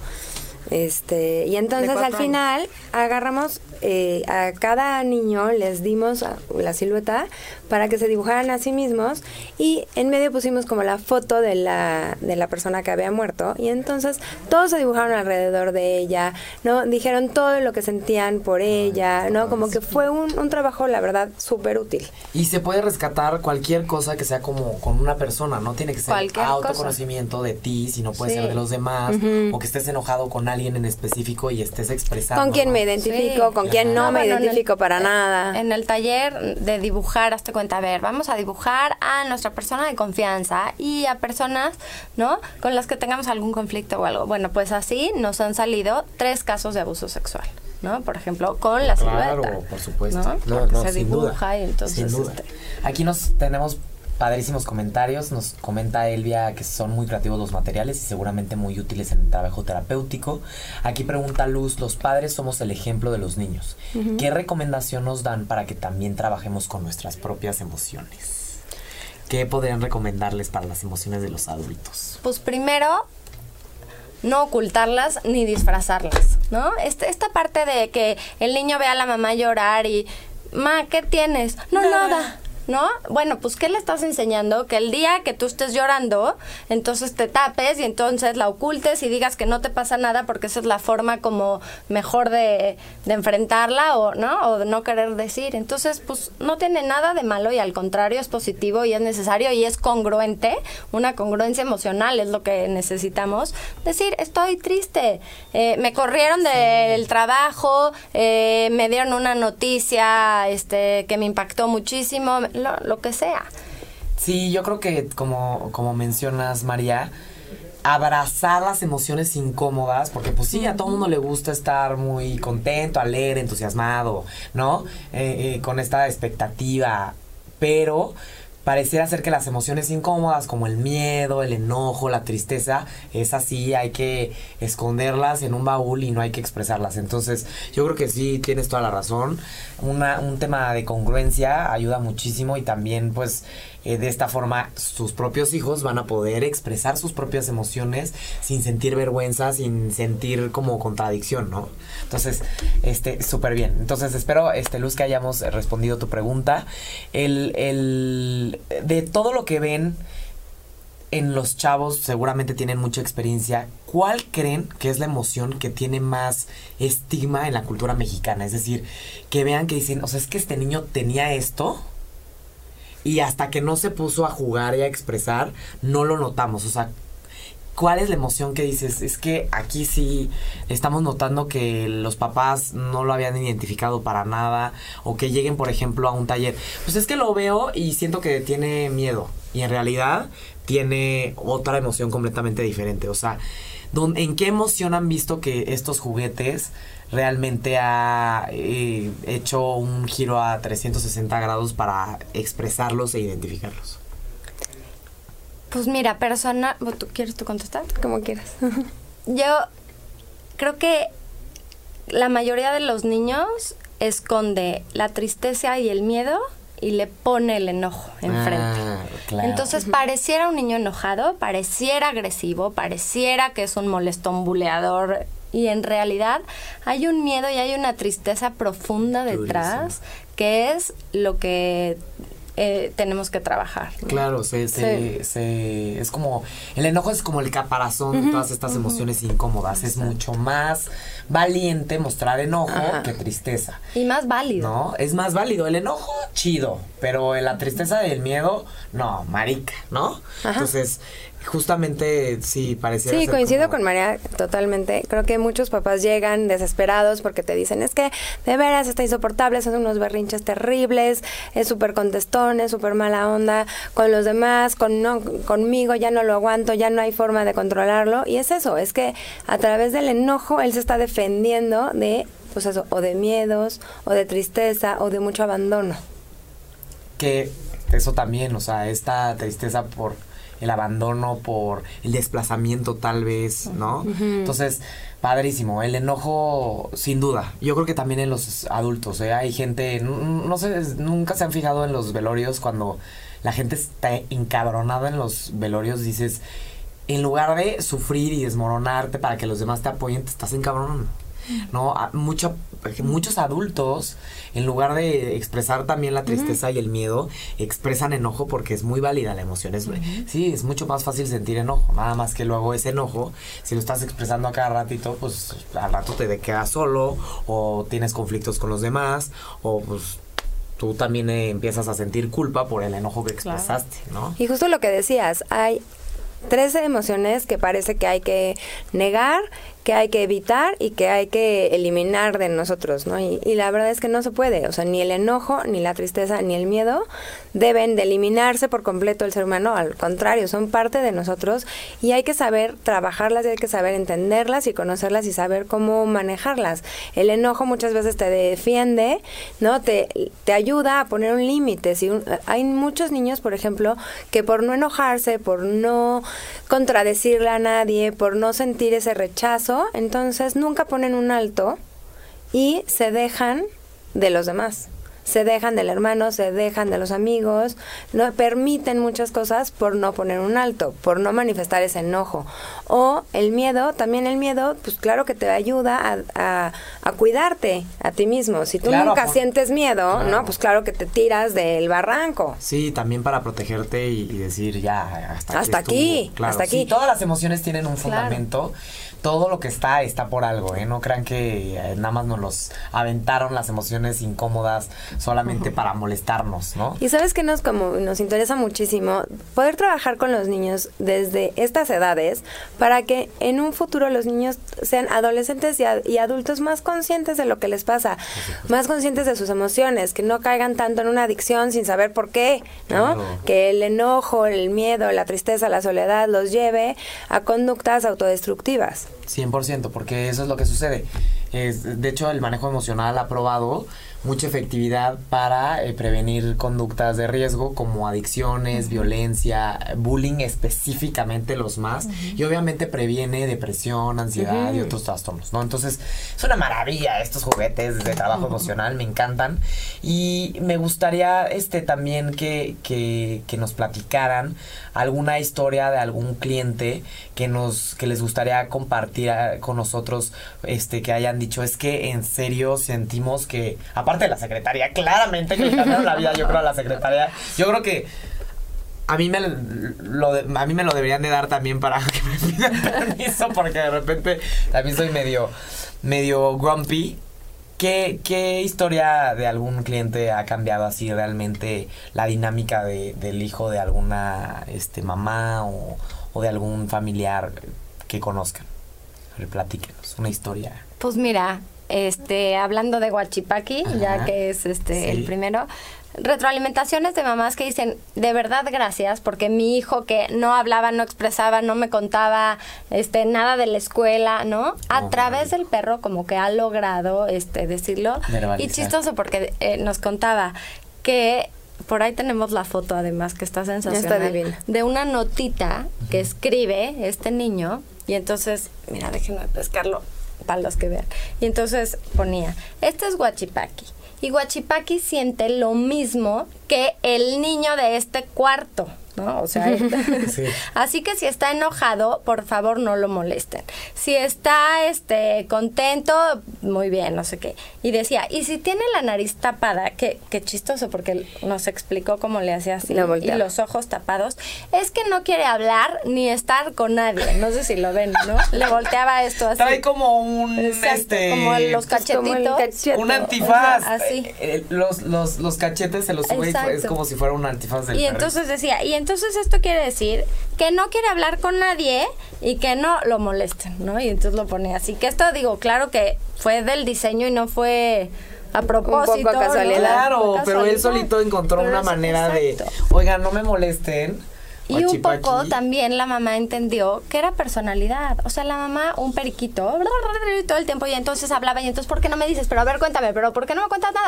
Este, y entonces al final agarramos eh, a cada niño, les dimos la silueta para que se dibujaran a sí mismos y en medio pusimos como la foto de la, de la persona que había muerto y entonces todos se dibujaron alrededor de ella, ¿no? Dijeron todo lo que sentían por ella, ¿no? Como que fue un, un trabajo, la verdad, súper útil. Y se puede rescatar cualquier cosa que sea como con una persona, no tiene que ser autoconocimiento de ti, sino puede ser de los demás, o que estés enojado con alguien en específico y estés expresando. Con quién me identifico, con quién no, me identifico para nada. En el taller de dibujar hasta cuenta, a ver, vamos a dibujar a nuestra persona de confianza y a personas, ¿no? Con las que tengamos algún conflicto o algo. Bueno, pues así nos han salido tres casos de abuso sexual. ¿no? Por ejemplo, con la silueta. Claro, por supuesto. ¿no? se dibuja y entonces... Sin duda. Este, Aquí nos tenemos padrísimos comentarios. Nos comenta Elvia que son muy creativos los materiales y seguramente muy útiles en el trabajo terapéutico. Aquí pregunta Luz, los padres somos el ejemplo de los niños. ¿Qué recomendación nos dan para que también trabajemos con nuestras propias emociones? ¿Qué podrían recomendarles para las emociones de los adultos? Pues primero, no ocultarlas ni disfrazarlas, ¿no? Este, esta parte de que el niño ve a la mamá llorar y, ma, ¿qué tienes? No, nada. ¿No? Bueno, pues ¿qué le estás enseñando? Que el día que tú estés llorando, entonces te tapes y entonces la ocultes y digas que no te pasa nada porque esa es la forma como mejor de, de enfrentarla o, ¿no? O de no querer decir. Entonces, pues no tiene nada de malo y al contrario es positivo y es necesario y es congruente, una congruencia emocional es lo que necesitamos. Decir, estoy triste, eh, me corrieron del trabajo, eh, me dieron una noticia este, que me impactó muchísimo, lo, que sea. Sí, yo creo que como, como mencionas, María, abrazar las emociones incómodas, porque pues sí, a todo mundo le gusta estar muy contento, alegre, entusiasmado, ¿no? Eh, eh, con esta expectativa, pero pareciera ser que las emociones incómodas como el miedo, el enojo, la tristeza, es así, hay que esconderlas en un baúl y no hay que expresarlas. Entonces, yo creo que sí, tienes toda la razón. Una, un tema de congruencia ayuda muchísimo y también pues eh, de esta forma sus propios hijos van a poder expresar sus propias emociones sin sentir vergüenza, sin sentir como contradicción, ¿no? Entonces, este, súper bien. Entonces, espero, este, Luz, que hayamos respondido tu pregunta. El, el, de todo lo que ven en los chavos seguramente tienen mucha experiencia. ¿Cuál creen que es la emoción que tiene más estigma en la cultura mexicana? Es decir, que vean que dicen, o sea, es que este niño tenía esto y hasta que no se puso a jugar y a expresar, no lo notamos. O sea, ¿cuál es la emoción que dices? Es que aquí sí estamos notando que los papás no lo habían identificado para nada o que lleguen, por ejemplo, a un taller. Pues es que lo veo y siento que tiene miedo y en realidad tiene otra emoción completamente diferente. O sea, ¿en qué emoción han visto que estos juguetes realmente ha eh, hecho un giro a 360 grados para expresarlos e identificarlos? Pues mira, persona, ¿tú quieres tú contestar? Como quieras. Yo creo que la mayoría de los niños esconde la tristeza y el miedo y le pone el enojo enfrente. Ah, Entonces pareciera un niño enojado, pareciera agresivo, pareciera que es un molestón buleador y en realidad hay un miedo y hay una tristeza profunda detrás que es lo que eh, tenemos que trabajar. Claro, se, se, es como, el enojo es como el caparazón de todas estas emociones incómodas, es mucho más valiente mostrar enojo que tristeza. Y más válido. No, es más válido. El enojo, chido, pero la tristeza y el miedo, no, marica, ¿no? Entonces, justamente sí parecía sí coincido con María totalmente. Creo que muchos papás llegan desesperados porque te dicen es que de veras está insoportable son unos berrinches terribles es súper contestón es súper mala onda con los demás con no conmigo ya no lo aguanto ya no hay forma de controlarlo y es eso es que a través del enojo él se está defendiendo de pues eso o de miedos o de tristeza o de mucho abandono. Que eso también o sea esta tristeza por el abandono, por el desplazamiento tal vez, ¿no? Entonces, padrísimo, el enojo sin duda. Yo creo que también en los adultos, ¿eh? Hay gente, no, sé, nunca se han fijado en los velorios cuando la gente está encabronada en los velorios, dices, en lugar de sufrir y desmoronarte para que los demás te apoyen, te estás encabronando. ¿No? Mucho, muchos adultos, en lugar de expresar también la tristeza y el miedo, expresan enojo porque es muy válida la emoción. Es, Sí, es mucho más fácil sentir enojo, nada más que luego ese enojo, si lo estás expresando a cada ratito, pues al rato te quedas solo o tienes conflictos con los demás o pues tú también eh, empiezas a sentir culpa por el enojo que expresaste, ¿no? Y justo lo que decías, hay 13 emociones que parece que hay que negar que hay que evitar y que hay que eliminar de nosotros, ¿no? Y, y la verdad es que no se puede, o sea, ni el enojo, ni la tristeza, ni el miedo deben de eliminarse por completo el ser humano, al contrario, son parte de nosotros y hay que saber trabajarlas y hay que saber entenderlas y conocerlas y saber cómo manejarlas. El enojo muchas veces te defiende, ¿no? Te, te ayuda a poner un límite. Si hay muchos niños, por ejemplo, que por no enojarse, por no contradecirle a nadie, por no sentir ese rechazo, entonces nunca ponen un alto y se dejan de los demás se dejan del hermano, se dejan de los amigos, no permiten muchas cosas por no poner un alto, por no manifestar ese enojo. O el miedo, también el miedo, pues claro que te ayuda a, a, cuidarte a ti mismo. Si tú nunca sientes miedo, ¿no? Pues claro que te tiras del barranco. Sí, también para protegerte y, decir ya hasta, hasta aquí, hasta aquí. todas las emociones tienen un fundamento todo lo que está está por algo, ¿eh? No crean que eh, nada más nos los aventaron las emociones incómodas solamente para molestarnos, ¿no? Y sabes que nos como nos interesa muchísimo poder trabajar con los niños desde estas edades para que en un futuro los niños sean adolescentes y, adultos más conscientes de lo que les pasa, más conscientes de sus emociones, que no caigan tanto en una adicción sin saber por qué, ¿no? Que el enojo, el miedo, la tristeza, la soledad los lleve a conductas autodestructivas. 100%, porque eso es lo que sucede. Es, de hecho, el manejo emocional ha probado mucha efectividad para eh, prevenir conductas de riesgo como adicciones, violencia, bullying específicamente los más. Y obviamente previene depresión, ansiedad y otros trastornos, ¿no? Entonces, es una maravilla estos juguetes de trabajo emocional, me encantan. Y me gustaría este también que, que, que nos platicaran alguna historia de algún cliente que nos que les gustaría compartir ah, con nosotros este que hayan dicho es que en serio sentimos que aparte de la secretaria claramente que le cambiaron la vida yo creo a la secretaria yo creo que a mí me lo a mí me lo deberían de dar también para que me pidan permiso porque de repente también soy medio medio grumpy ¿Qué, ¿Qué, historia de algún cliente ha cambiado así realmente la dinámica de, del hijo de alguna este, mamá o, de algún familiar que conozcan? Platíquenos, una historia. Pues mira, este, hablando de Guachipaki, ya que es este el primero, retroalimentaciones de mamás que dicen, de verdad gracias, porque mi hijo que no hablaba, no expresaba, no me contaba este nada de la escuela, ¿no? A través del perro como que ha logrado este decirlo. Y chistoso porque eh, nos contaba que por ahí tenemos la foto además que está sensacional de una notita que escribe este niño. Y entonces, mira, déjenme pescarlo para los que vean. Y entonces ponía, este es Guachipaki y Guachipaki siente lo mismo que el niño de este cuarto. ¿No? O sea, así que si está enojado, por favor no lo molesten. Si está este contento, muy bien, no sé qué. Y decía, y si tiene la nariz tapada, que, chistoso porque nos explicó cómo le hacía así y los ojos tapados, es que no quiere hablar ni estar con nadie. No sé si lo ven, ¿no? Le volteaba esto así. Trae como un este como los cachetitos, un antifaz. así. Eh, eh, los, los, los cachetes se los sube y es como si fuera un antifaz del Y entonces decía, y entonces esto quiere decir que no quiere hablar con nadie y que no lo molesten, ¿no? Y entonces lo pone así. Que esto digo, claro que fue del diseño y no fue a propósito. Un casualidad. Claro, pero él solito encontró una manera de, oigan, no me molesten y un poco también la mamá entendió que era personalidad. O sea, la mamá, un periquito, todo el tiempo, y entonces hablaba, y entonces, ¿por qué no me dices? Pero a ver, cuéntame, pero ¿por qué no me cuentas nada?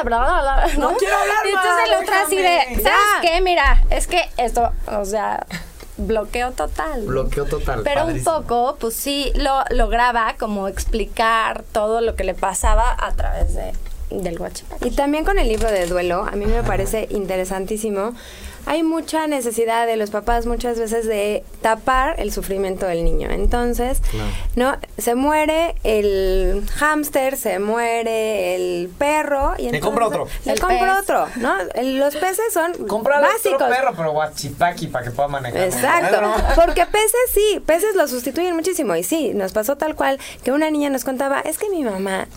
¿no? quiero hablar Y entonces el otro así de, ¿sabes qué? Mira, es que esto, o sea, bloqueo total. Bloqueo total. Pero un poco, pues sí, lo lograba como explicar todo lo que le pasaba a través de, del WhatsApp. Y también con el libro de duelo, a mí me parece interesantísimo hay mucha necesidad de los papás muchas veces de tapar el sufrimiento del niño. Entonces, ¿no? Se muere el hámster, se muere el perro y entonces... Le compra otro. Le compra otro, ¿no? Los peces son compra básicos. Otro perro, pero guachipaki para que pueda manejar. Exacto. Porque peces sí, peces lo sustituyen muchísimo. Y sí, nos pasó tal cual que una niña nos contaba, es que mi mamá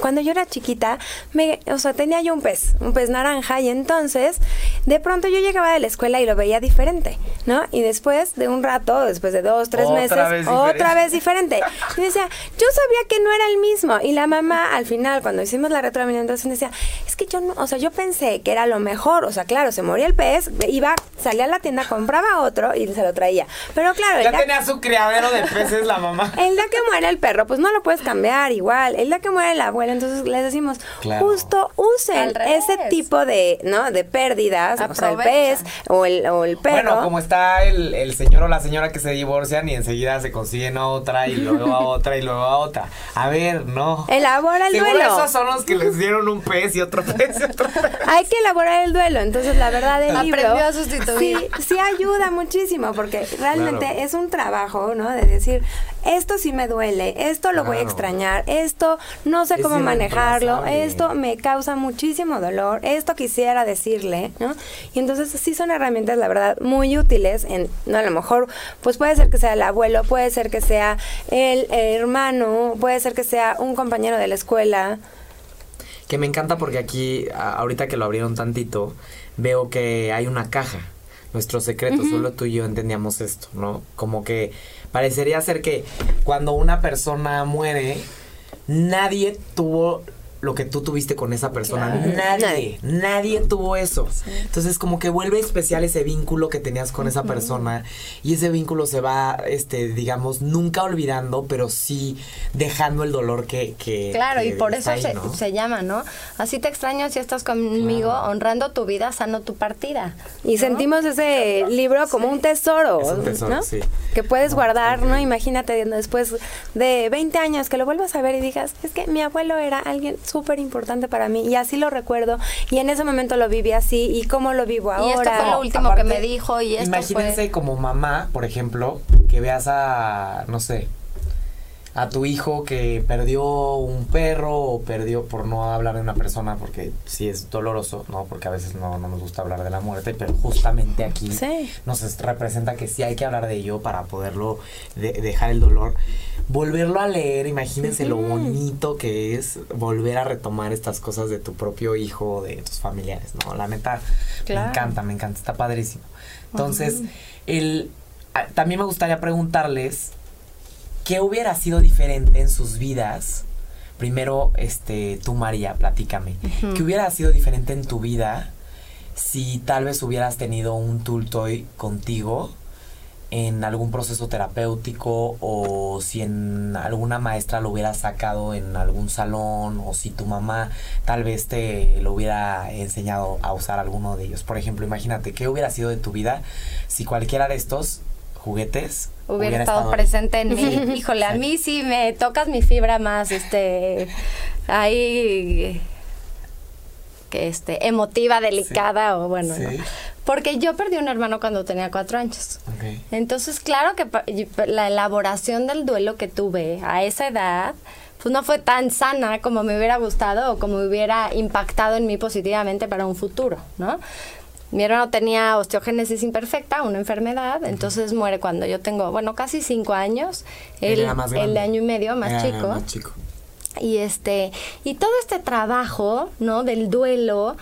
cuando yo era chiquita, me, o sea, tenía yo un pez, un pez naranja, y entonces de pronto yo llegaba de la escuela y lo veía diferente, ¿no? Y después de un rato, después de dos, tres meses, otra vez diferente. Y decía, yo sabía que no era el mismo. Y la mamá, al final, cuando hicimos la retroalimentación, decía, es que yo no, o sea, yo pensé que era lo mejor. O sea, claro, se moría el pez, iba, salía a la tienda, compraba otro y se lo traía. Pero claro, ya tenía su criadero de peces la mamá. El día que muere el perro, pues no lo puedes cambiar igual. El día que muere el entonces les decimos, justo usen ese tipo de, ¿no? De pérdidas, o sea, el pez o el, o el perro. Bueno, como está el, el señor o la señora que se divorcian y enseguida se consiguen a otra y luego a otra y luego a otra. A ver, no. Elabora el duelo. esos son los que les dieron un pez y otro pez y otro pez. Hay que elaborar el duelo. Entonces, la verdad, el Aprendió libro... a sustituir. Sí, sí ayuda muchísimo porque realmente es un trabajo, ¿no? De decir, esto sí me duele, esto lo voy a extrañar, esto no sé cómo manejarlo, esto me causa muchísimo dolor, esto quisiera decirle, ¿no? Y entonces sí son herramientas, la verdad, muy útiles en, no, a lo mejor, pues puede ser que sea el abuelo, puede ser que sea el hermano, puede ser que sea un compañero de la escuela. Que me encanta porque aquí, ahorita que lo abrieron tantito, veo que hay una caja. Nuestro secreto, solo tú y yo entendíamos esto, ¿no? Como que parecería ser que cuando una persona muere, nadie tuvo lo que tú tuviste con esa persona. Nadie, nadie tuvo eso. Entonces como que vuelve especial ese vínculo que tenías con esa persona y ese vínculo se va, este, digamos, nunca olvidando, pero sí dejando el dolor que... que claro, y por eso se, llama, ¿no? Así te extraño si estás conmigo, honrando tu vida, sano tu partida. Y sentimos ese libro como un tesoro, ¿no? Que puedes guardar, ¿no? Imagínate después de 20 años que lo vuelvas a ver y digas, es que mi abuelo era alguien súper importante para mí y así lo recuerdo y en ese momento lo viví así y cómo lo vivo ahora. Y esto fue lo último que me dijo y esto Imagínense como mamá, por ejemplo, que veas a, no sé, a tu hijo que perdió un perro o perdió, por no hablar de una persona, porque sí es doloroso, ¿no? Porque a veces no, no nos gusta hablar de la muerte, pero justamente aquí nos representa que sí hay que hablar de ello para poderlo dejar el dolor. Volverlo a leer, imagínense lo bonito que es volver a retomar estas cosas de tu propio hijo o de tus familiares, ¿no? La neta, me encanta, me encanta, está padrísimo. Entonces, el, también me gustaría preguntarles ¿qué hubiera sido diferente en sus vidas? Primero, este, tú María, platícame. ¿Qué hubiera sido diferente en tu vida si tal vez hubieras tenido un Tultoy contigo en algún proceso terapéutico o si en alguna maestra lo hubiera sacado en algún salón o si tu mamá tal vez te lo hubiera enseñado a usar alguno de ellos. Por ejemplo, imagínate, ¿qué hubiera sido de tu vida si cualquiera de estos juguetes hubiera, estado, presente en mí. Híjole, a mí sí me tocas mi fibra más, este, ahí, que este, emotiva, delicada o bueno, porque yo perdí un hermano cuando tenía cuatro años. Entonces, claro que la elaboración del duelo que tuve a esa edad, pues no fue tan sana como me hubiera gustado o como hubiera impactado en mí positivamente para un futuro, ¿no? Mi hermano tenía osteogénesis imperfecta, una enfermedad, entonces muere cuando yo tengo, bueno, casi cinco años. Él, el de año y medio, más chico. Más chico. Y este, y todo este trabajo, ¿no? Del duelo,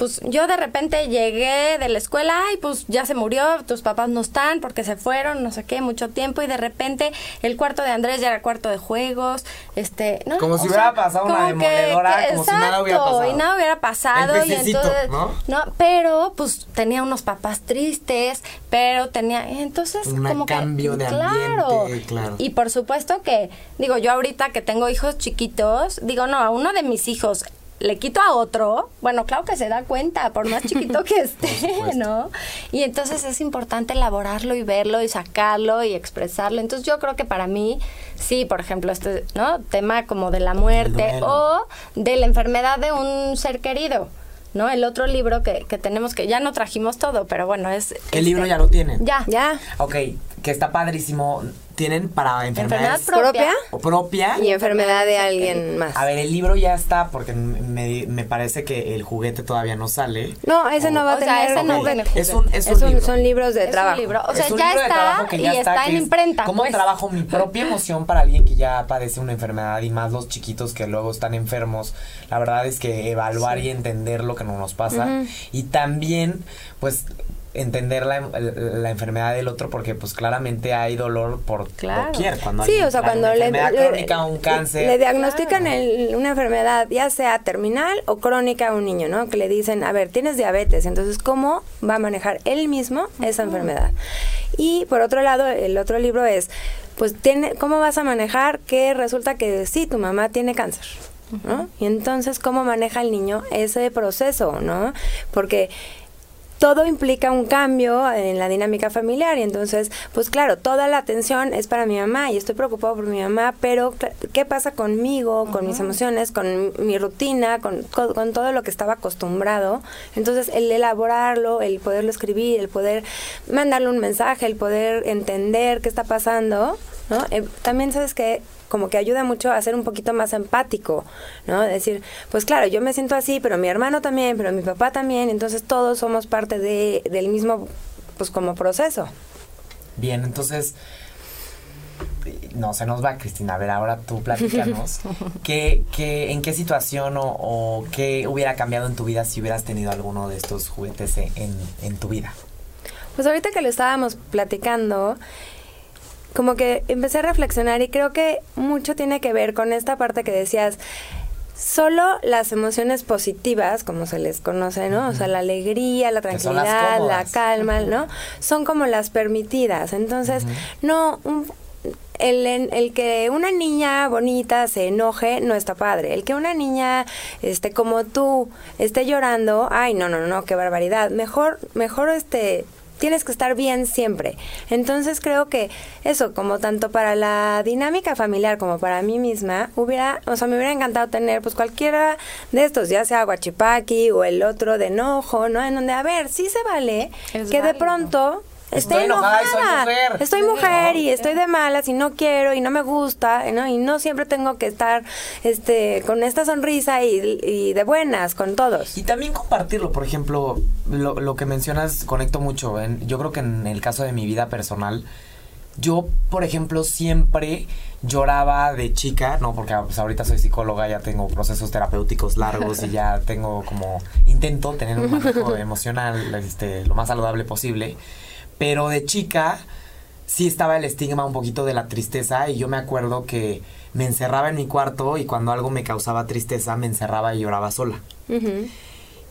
pues yo de repente llegué de la escuela y pues ya se murió, tus papás no están porque se fueron, no sé qué, mucho tiempo y de repente el cuarto de Andrés ya era cuarto de juegos, este, ¿no? Como si hubiera pasado una demoledora, como si nada hubiera pasado. Y nada hubiera pasado y entonces, ¿no? Pero pues tenía unos papás tristes, pero tenía, entonces un como cambio de ambiente, claro. Y por supuesto que, digo, yo ahorita que tengo hijos chiquitos, digo, no, a uno de mis hijos le quito a otro, bueno, claro que se da cuenta, por más chiquito que esté, ¿no? Y entonces es importante elaborarlo y verlo y sacarlo y expresarlo. Entonces yo creo que para mí, sí, por ejemplo, este, ¿no? Tema como de la muerte o de la enfermedad de un ser querido. ¿no? El otro libro que, que tenemos, que ya no trajimos todo, pero bueno, es... ¿El libro este, ya lo tienen? Ya. Ya. Ok, que está padrísimo tienen para enfermedades ¿Enfermedad propia? o propia Y enfermedad de alguien más. A ver, el libro ya está porque me, me parece que el juguete todavía no sale. No, ese no va a O sea, tener. no tiene Es un, es un Es un- libro. son libros de Es trabajo. un libro. O sea, Es un ya libro de trabajo está que y ya está, que en es imprenta. ¿Cómo pues. trabajo mi propia emoción para alguien que ya padece una enfermedad y más los chiquitos que luego están enfermos? La verdad es que evaluar y entender lo que nos pasa y también, pues entender la, la enfermedad del otro porque pues claramente hay dolor por Claro. doquier cuando Sí, alguien o sea, cuando una le, enfermedad le- crónica un cáncer le diagnostican el- una enfermedad, ya sea terminal o crónica a un niño, ¿no? Que le dicen, a ver, tienes diabetes, entonces, ¿cómo va a manejar él mismo esa enfermedad? Y por otro lado, el otro libro es, pues, tiene, ¿cómo vas a manejar que resulta que sí, tu mamá tiene cáncer? ¿no? Y entonces, ¿cómo maneja el niño ese proceso, no? Porque todo implica un cambio en la dinámica familiar y entonces, pues claro, toda la atención es para mi mamá y estoy preocupado por mi mamá, pero ¿qué pasa conmigo, con mis emociones, con mi rutina, con, con, con todo lo que estaba acostumbrado? Entonces, el elaborarlo, el poderlo escribir, el poder mandarle un mensaje, el poder entender qué está pasando, ¿no? Eh, también sabes que como que ayuda mucho a ser un poquito más empático, ¿no? Decir, pues claro, yo me siento así, pero mi hermano también, pero mi papá también, entonces todos somos parte de, del mismo, pues como proceso. Bien, entonces. No, se nos va, Cristina. A ver, ahora tú platícanos. ¿qué, qué, ¿En qué situación o, o qué hubiera cambiado en tu vida si hubieras tenido alguno de estos juguetes en, en, en tu vida? Pues ahorita que lo estábamos platicando, como que empecé a reflexionar y creo que mucho tiene que ver con esta parte que decías, solo las emociones positivas, como se les conoce, ¿no? O sea, la alegría, la tranquilidad, la calma, ¿no? Son como las permitidas. Entonces, no... un- el, el que una niña bonita se enoje no está padre. El que una niña, este, como tú, esté llorando, ay, no, no, no, qué barbaridad. Mejor, mejor, este, tienes que estar bien siempre. Entonces creo que eso, como tanto para la dinámica familiar como para mí misma, hubiera, o sea, me hubiera encantado tener pues cualquiera de estos, ya sea guachipaki o el otro de enojo, ¿no? En donde, a ver, sí se vale Es que de pronto Estoy Estoy enojada y soy mujer. Estoy mujer y estoy de malas y no quiero y no me gusta, ¿no? Y no siempre tengo que estar este con esta sonrisa y, y de buenas con todos. Y también compartirlo, por ejemplo, lo, lo que mencionas conecto mucho. En, yo creo que en el caso de mi vida personal, yo, por ejemplo, siempre lloraba de chica, no, porque pues, ahorita soy psicóloga, ya tengo procesos terapéuticos largos y ya tengo como intento tener un manejo emocional este, lo más saludable posible. Pero de chica sí estaba el estigma un poquito de la tristeza y yo me acuerdo que me encerraba en mi cuarto y cuando algo me causaba tristeza me encerraba y lloraba sola.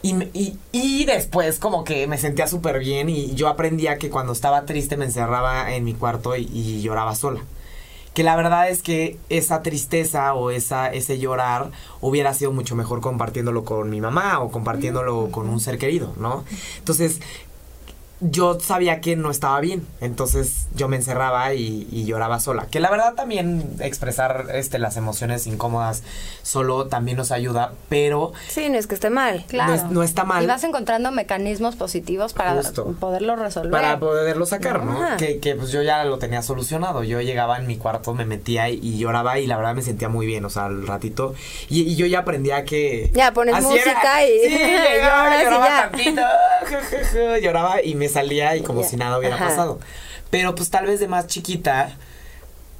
Y, y, y después como que me sentía súper bien y yo aprendía que cuando estaba triste me encerraba en mi cuarto y, y lloraba sola. Que la verdad es que esa tristeza o esa, ese llorar hubiera sido mucho mejor compartiéndolo con mi mamá o compartiéndolo con un ser querido, ¿no? Entonces, yo sabía que no estaba bien, entonces yo me encerraba y, y lloraba sola. Que la verdad también expresar este, las emociones incómodas solo también nos ayuda, pero Sí, no es que esté mal. Claro. no es- no está mal. Y vas encontrando mecanismos positivos para Justo. poderlo resolver. para poderlo sacar, ¿no? Que, que pues yo ya lo tenía solucionado. Yo llegaba en mi cuarto, me metía y, y lloraba y la verdad me sentía muy bien, o sea, al ratito. Y, y yo ya aprendía que... Ya, pones música y- Sí, llegaba, lloras y lloraba ya. tantito, ja, lloraba y me salía y como si nada hubiera Ajá. pasado. Pero pues tal vez de más chiquita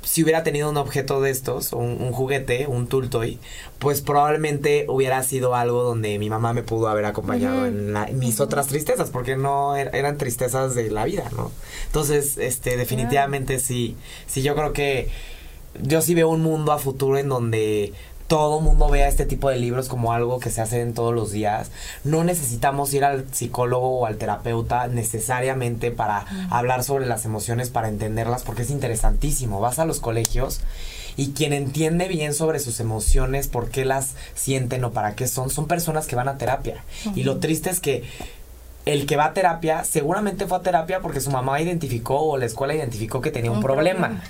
si hubiera tenido un objeto de estos, un, un juguete, un Tultoy, pues probablemente hubiera sido algo donde mi mamá me pudo haber acompañado en, la- en mis otras tristezas, porque no er- eran tristezas de la vida, ¿no? Entonces, este, definitivamente sí, sí, yo creo que yo sí veo un mundo a futuro en donde todo mundo vea este tipo de libros como algo que se hace en todos los días. No necesitamos ir al psicólogo o al terapeuta necesariamente para hablar sobre las emociones, para entenderlas, porque es interesantísimo. Vas a los colegios y quien entiende bien sobre sus emociones, por qué las sienten o para qué son, son personas que van a terapia. Y lo triste es que el que va a terapia seguramente fue a terapia porque su mamá identificó o la escuela identificó que tenía un, problema.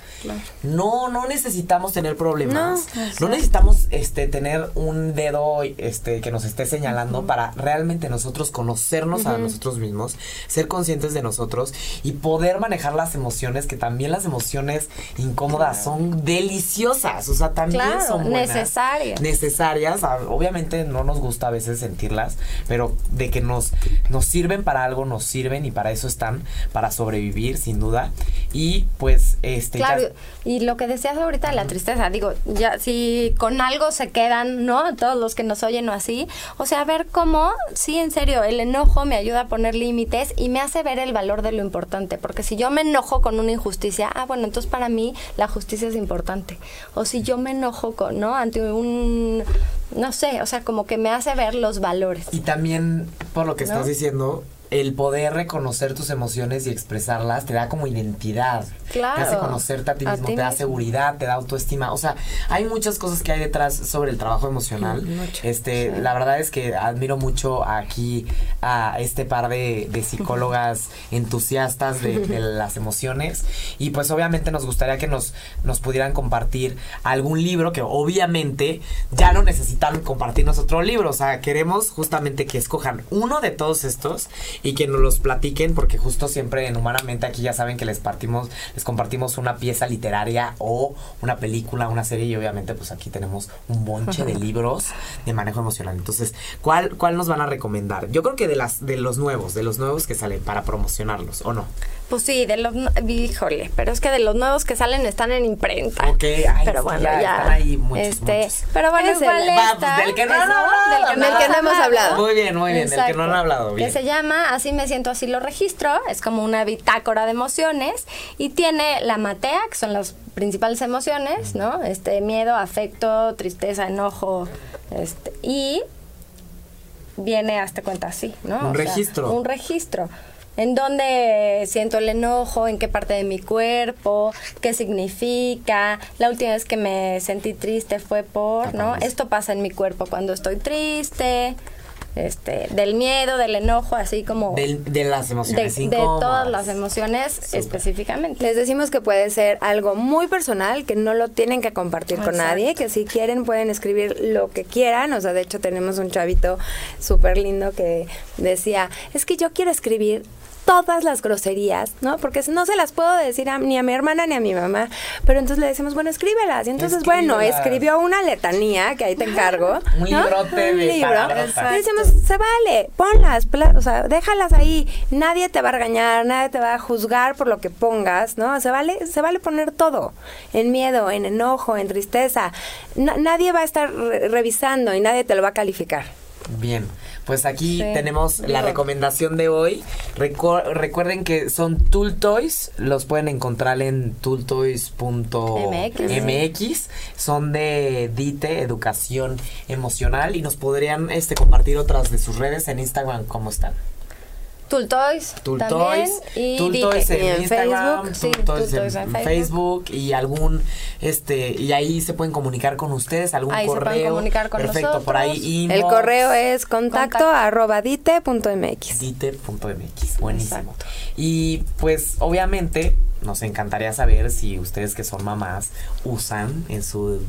No, no necesitamos tener problemas. No, necesitamos este tener un dedo este que nos esté señalando para realmente nosotros conocernos a nosotros mismos, ser conscientes de nosotros y poder manejar las emociones, que también las emociones incómodas son deliciosas, o sea, también son necesarias. Necesarias, obviamente no nos gusta a veces sentirlas, pero de que nos nos sirven para algo, nos sirven y para eso están, para sobrevivir, sin duda. Y pues, este. Claro, y lo que decías ahorita de la tristeza, digo, ya si con algo se quedan, ¿no? Todos los que nos oyen o así. O sea, ver cómo, sí, en serio, el enojo me ayuda a poner límites y me hace ver el valor de lo importante. Porque si yo me enojo con una injusticia, ah, bueno, entonces para mí la justicia es importante. O si yo me enojo con, ¿no? Ante un no sé, o sea, como que me hace ver los valores. Y también, por lo que estás diciendo, el poder reconocer tus emociones y expresarlas te da como identidad. Claro. Te hace conocerte a ti mismo, te da seguridad, te da autoestima. O sea, hay muchas cosas que hay detrás sobre el trabajo emocional. este, la verdad es que admiro mucho aquí a este par de, psicólogas entusiastas de, las emociones. Y pues obviamente nos gustaría que nos, nos pudieran compartir algún libro que obviamente ya no necesitan compartirnos otro libro. O sea, queremos justamente que escojan uno de todos estos y que nos los platiquen porque justo siempre en Humanamente aquí ya saben que les partimos, les compartimos una pieza literaria o una película, una serie y obviamente pues aquí tenemos un bonche de libros de manejo emocional. Entonces, ¿cuál, cuál nos van a recomendar? Yo creo que de las de los nuevos, de los nuevos que salen para promocionarlos, ¿o no? Pues sí, de los híjole, pero es que de los nuevos que salen están en imprenta. Ok, pero bueno, ya, están ahí muchos, este, pero bueno, ¿cuál está? del que no, del que no, hemos hablado. Muy bien, muy bien, del que no han hablado, bien. Que se llama Así me siento, así lo registro, es como una bitácora de emociones y tiene la matea, que son las principales emociones, ¿no? Este miedo, afecto, tristeza, enojo, este y viene hasta cuenta así, ¿no? Un registro. un registro en dónde siento el enojo, en qué parte de mi cuerpo, qué significa. La última vez que me sentí triste fue por, ¿no? Esto pasa en mi cuerpo cuando estoy triste. Este, del miedo, del enojo, así como... de las emociones. De, de todas las emociones específicamente. Les decimos que puede ser algo muy personal, que no lo tienen que compartir con nadie, que si quieren pueden escribir lo que quieran. O sea, de hecho tenemos un chavito súper lindo que decía, es que yo quiero escribir todas las groserías, ¿no? Porque no se las puedo decir ni a mi hermana ni a mi mamá. Pero entonces le decimos, bueno, escríbelas. Y entonces, bueno, escribió una letanía, que ahí te encargo. Un librote de libro. Y decimos, se vale, ponlas, o sea, déjalas ahí. Nadie te va a regañar, nadie te va a juzgar por lo que pongas, ¿no? Se vale, se vale poner todo. En miedo, en enojo, en tristeza. nadie va a estar revisando y nadie te lo va a calificar. Bien, pues aquí tenemos la recomendación de hoy. recuerden que son Tool Toys, los pueden encontrar en tooltoys.mx. Son de DITE, Educación Emocional, y nos podrían este, compartir otras de sus redes en Instagram, ¿cómo están? Toys también, y en, Instagram, Facebook, en, Facebook y algún este y ahí se pueden comunicar con ustedes, algún ahí correo. Se pueden comunicar con Perfecto, por ahí El correo es contacto, arroba dite.mx. Dite.mx, buenísimo. Y pues obviamente nos encantaría saber si ustedes que son mamás usan en su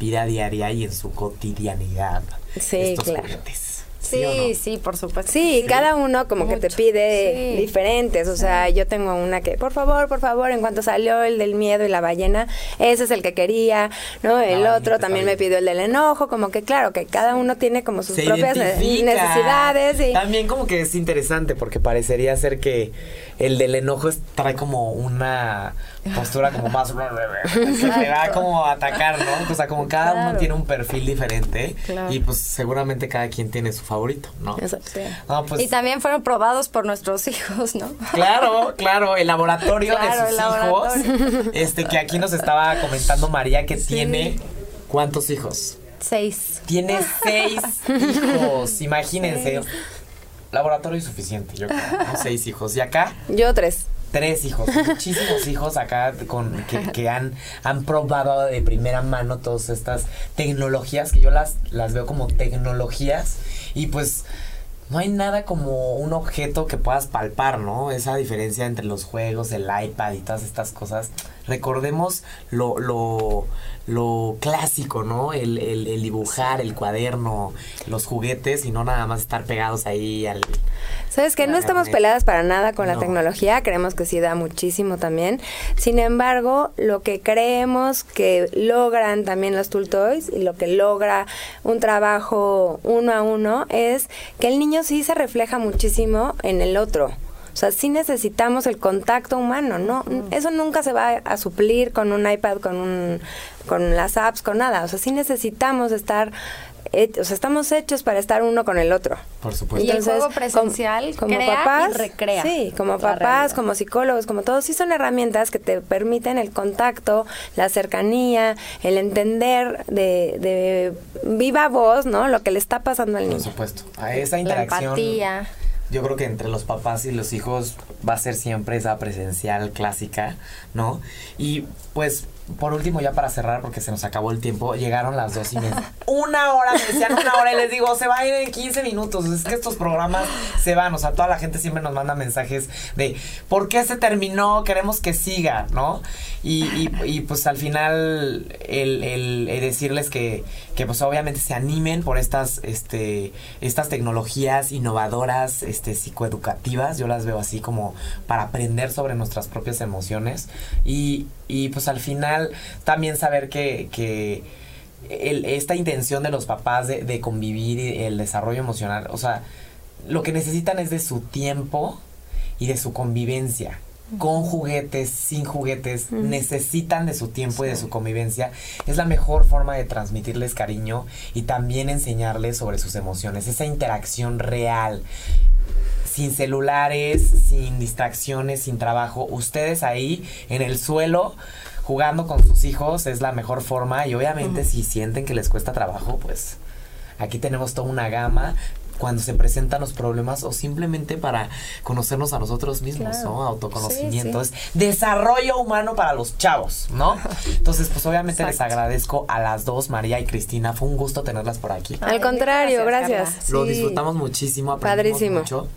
vida diaria y en su cotidianidad estos juguetes. Sí, ¿sí, por supuesto. Sí, cada uno como que te pide diferentes. O sea, yo tengo una que, por favor, por favor, en cuanto salió el del miedo y la ballena, ese es el que quería, ¿no? El otro también me pidió el del enojo, como que claro, que cada uno tiene como sus propias necesidades. Y... También como que es interesante porque parecería ser que el del enojo trae como una postura como más que te va como a atacar, ¿no? O sea, como cada uno tiene un perfil diferente y pues seguramente cada quien tiene su favorito, ¿no? Pues y también fueron probados por nuestros hijos, ¿no? Claro, claro, el laboratorio de sus hijos, este que aquí nos estaba comentando María que tiene ¿cuántos hijos? Seis. Tiene seis hijos, imagínense. Laboratorio suficiente, yo creo. Seis hijos. ¿Y acá? Yo tres tres hijos, muchísimos hijos acá con que, han, han probado de primera mano todas estas tecnologías, que yo las, las veo como tecnologías, y pues no hay nada como un objeto que puedas palpar, ¿no? Esa diferencia entre los juegos, el iPad y todas estas cosas. Recordemos lo, lo, lo clásico, ¿no? El, el, dibujar, el cuaderno, los juguetes y no nada más estar pegados ahí al... Sabes que no estamos peleadas para nada con la tecnología, creemos que sí da muchísimo también. Sin embargo, lo que creemos que logran también los Tool Toys y lo que logra un trabajo uno a uno es que el niño sí se refleja muchísimo en el otro. O sea, sí necesitamos el contacto humano, ¿no? Eso nunca se va a suplir con un iPad, con, un, con las apps, con nada. O sea, sí necesitamos estar o sea, estamos hechos para estar uno con el otro. Por supuesto. Y el juego presencial como, papás, recrea. Sí, como papás, como psicólogos, como todos, sí son herramientas que te permiten el contacto, la cercanía, el entender de, de viva voz, ¿no? Lo que le está pasando al niño. Por supuesto. A esa interacción. La empatía yo creo que entre los papás y los hijos va a ser siempre esa presencial clásica, ¿no? Y pues por último, ya para cerrar, porque se nos acabó el tiempo, llegaron las dos y media. una hora, me decían una hora y les digo, se va a ir en 15 minutos. Es que estos programas se van, o sea, toda la gente siempre nos manda mensajes de ¿por qué se terminó? Queremos que siga, ¿no? Y, y, pues al final, el, el, decirles que, que, pues obviamente se animen por estas, este, estas tecnologías innovadoras, este, psicoeducativas. Yo las veo así como para aprender sobre nuestras propias emociones. Y, y pues al final también saber que, que esta intención de los papás de, de convivir y el desarrollo emocional, o sea, lo que necesitan es de su tiempo y de su convivencia. Con juguetes, sin juguetes, necesitan de su tiempo y de su convivencia, es la mejor forma de transmitirles cariño y también enseñarles sobre sus emociones, esa interacción real sin celulares, sin distracciones, sin trabajo, ustedes ahí en el suelo jugando con sus hijos es la mejor forma y obviamente si sienten que les cuesta trabajo, pues aquí tenemos toda una gama cuando se presentan los problemas o simplemente para conocernos a nosotros mismos, ¿no? Autoconocimiento. Es desarrollo humano para los chavos, ¿no? Entonces, pues obviamente les agradezco a las dos, María y Cristina. Fue un gusto tenerlas por aquí. Al contrario, gracias. Lo disfrutamos muchísimo, aprendimos Padrísimo. mucho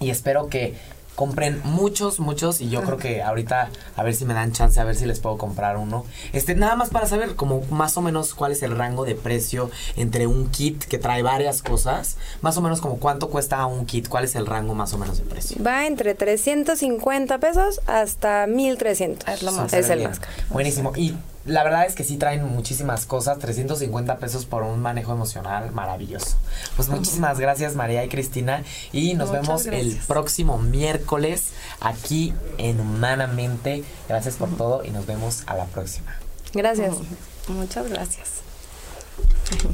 y espero que compren muchos, muchos y yo creo que ahorita a ver si me dan chance a ver si les puedo comprar uno. Este nada más para saber como más o menos cuál es el rango de precio entre un kit que trae varias cosas, más o menos como cuánto cuesta un kit, cuál es el rango más o menos de precio. Va entre 350 pesos hasta 1300. Es lo más. Es el más caro. Buenísimo. Y la verdad es que sí traen muchísimas cosas. 350 pesos por un manejo emocional maravilloso. Pues muchísimas gracias María y Cristina. Y nos vemos el próximo miércoles aquí en Humanamente. Gracias por todo y nos vemos a la próxima. Gracias. Muchas gracias.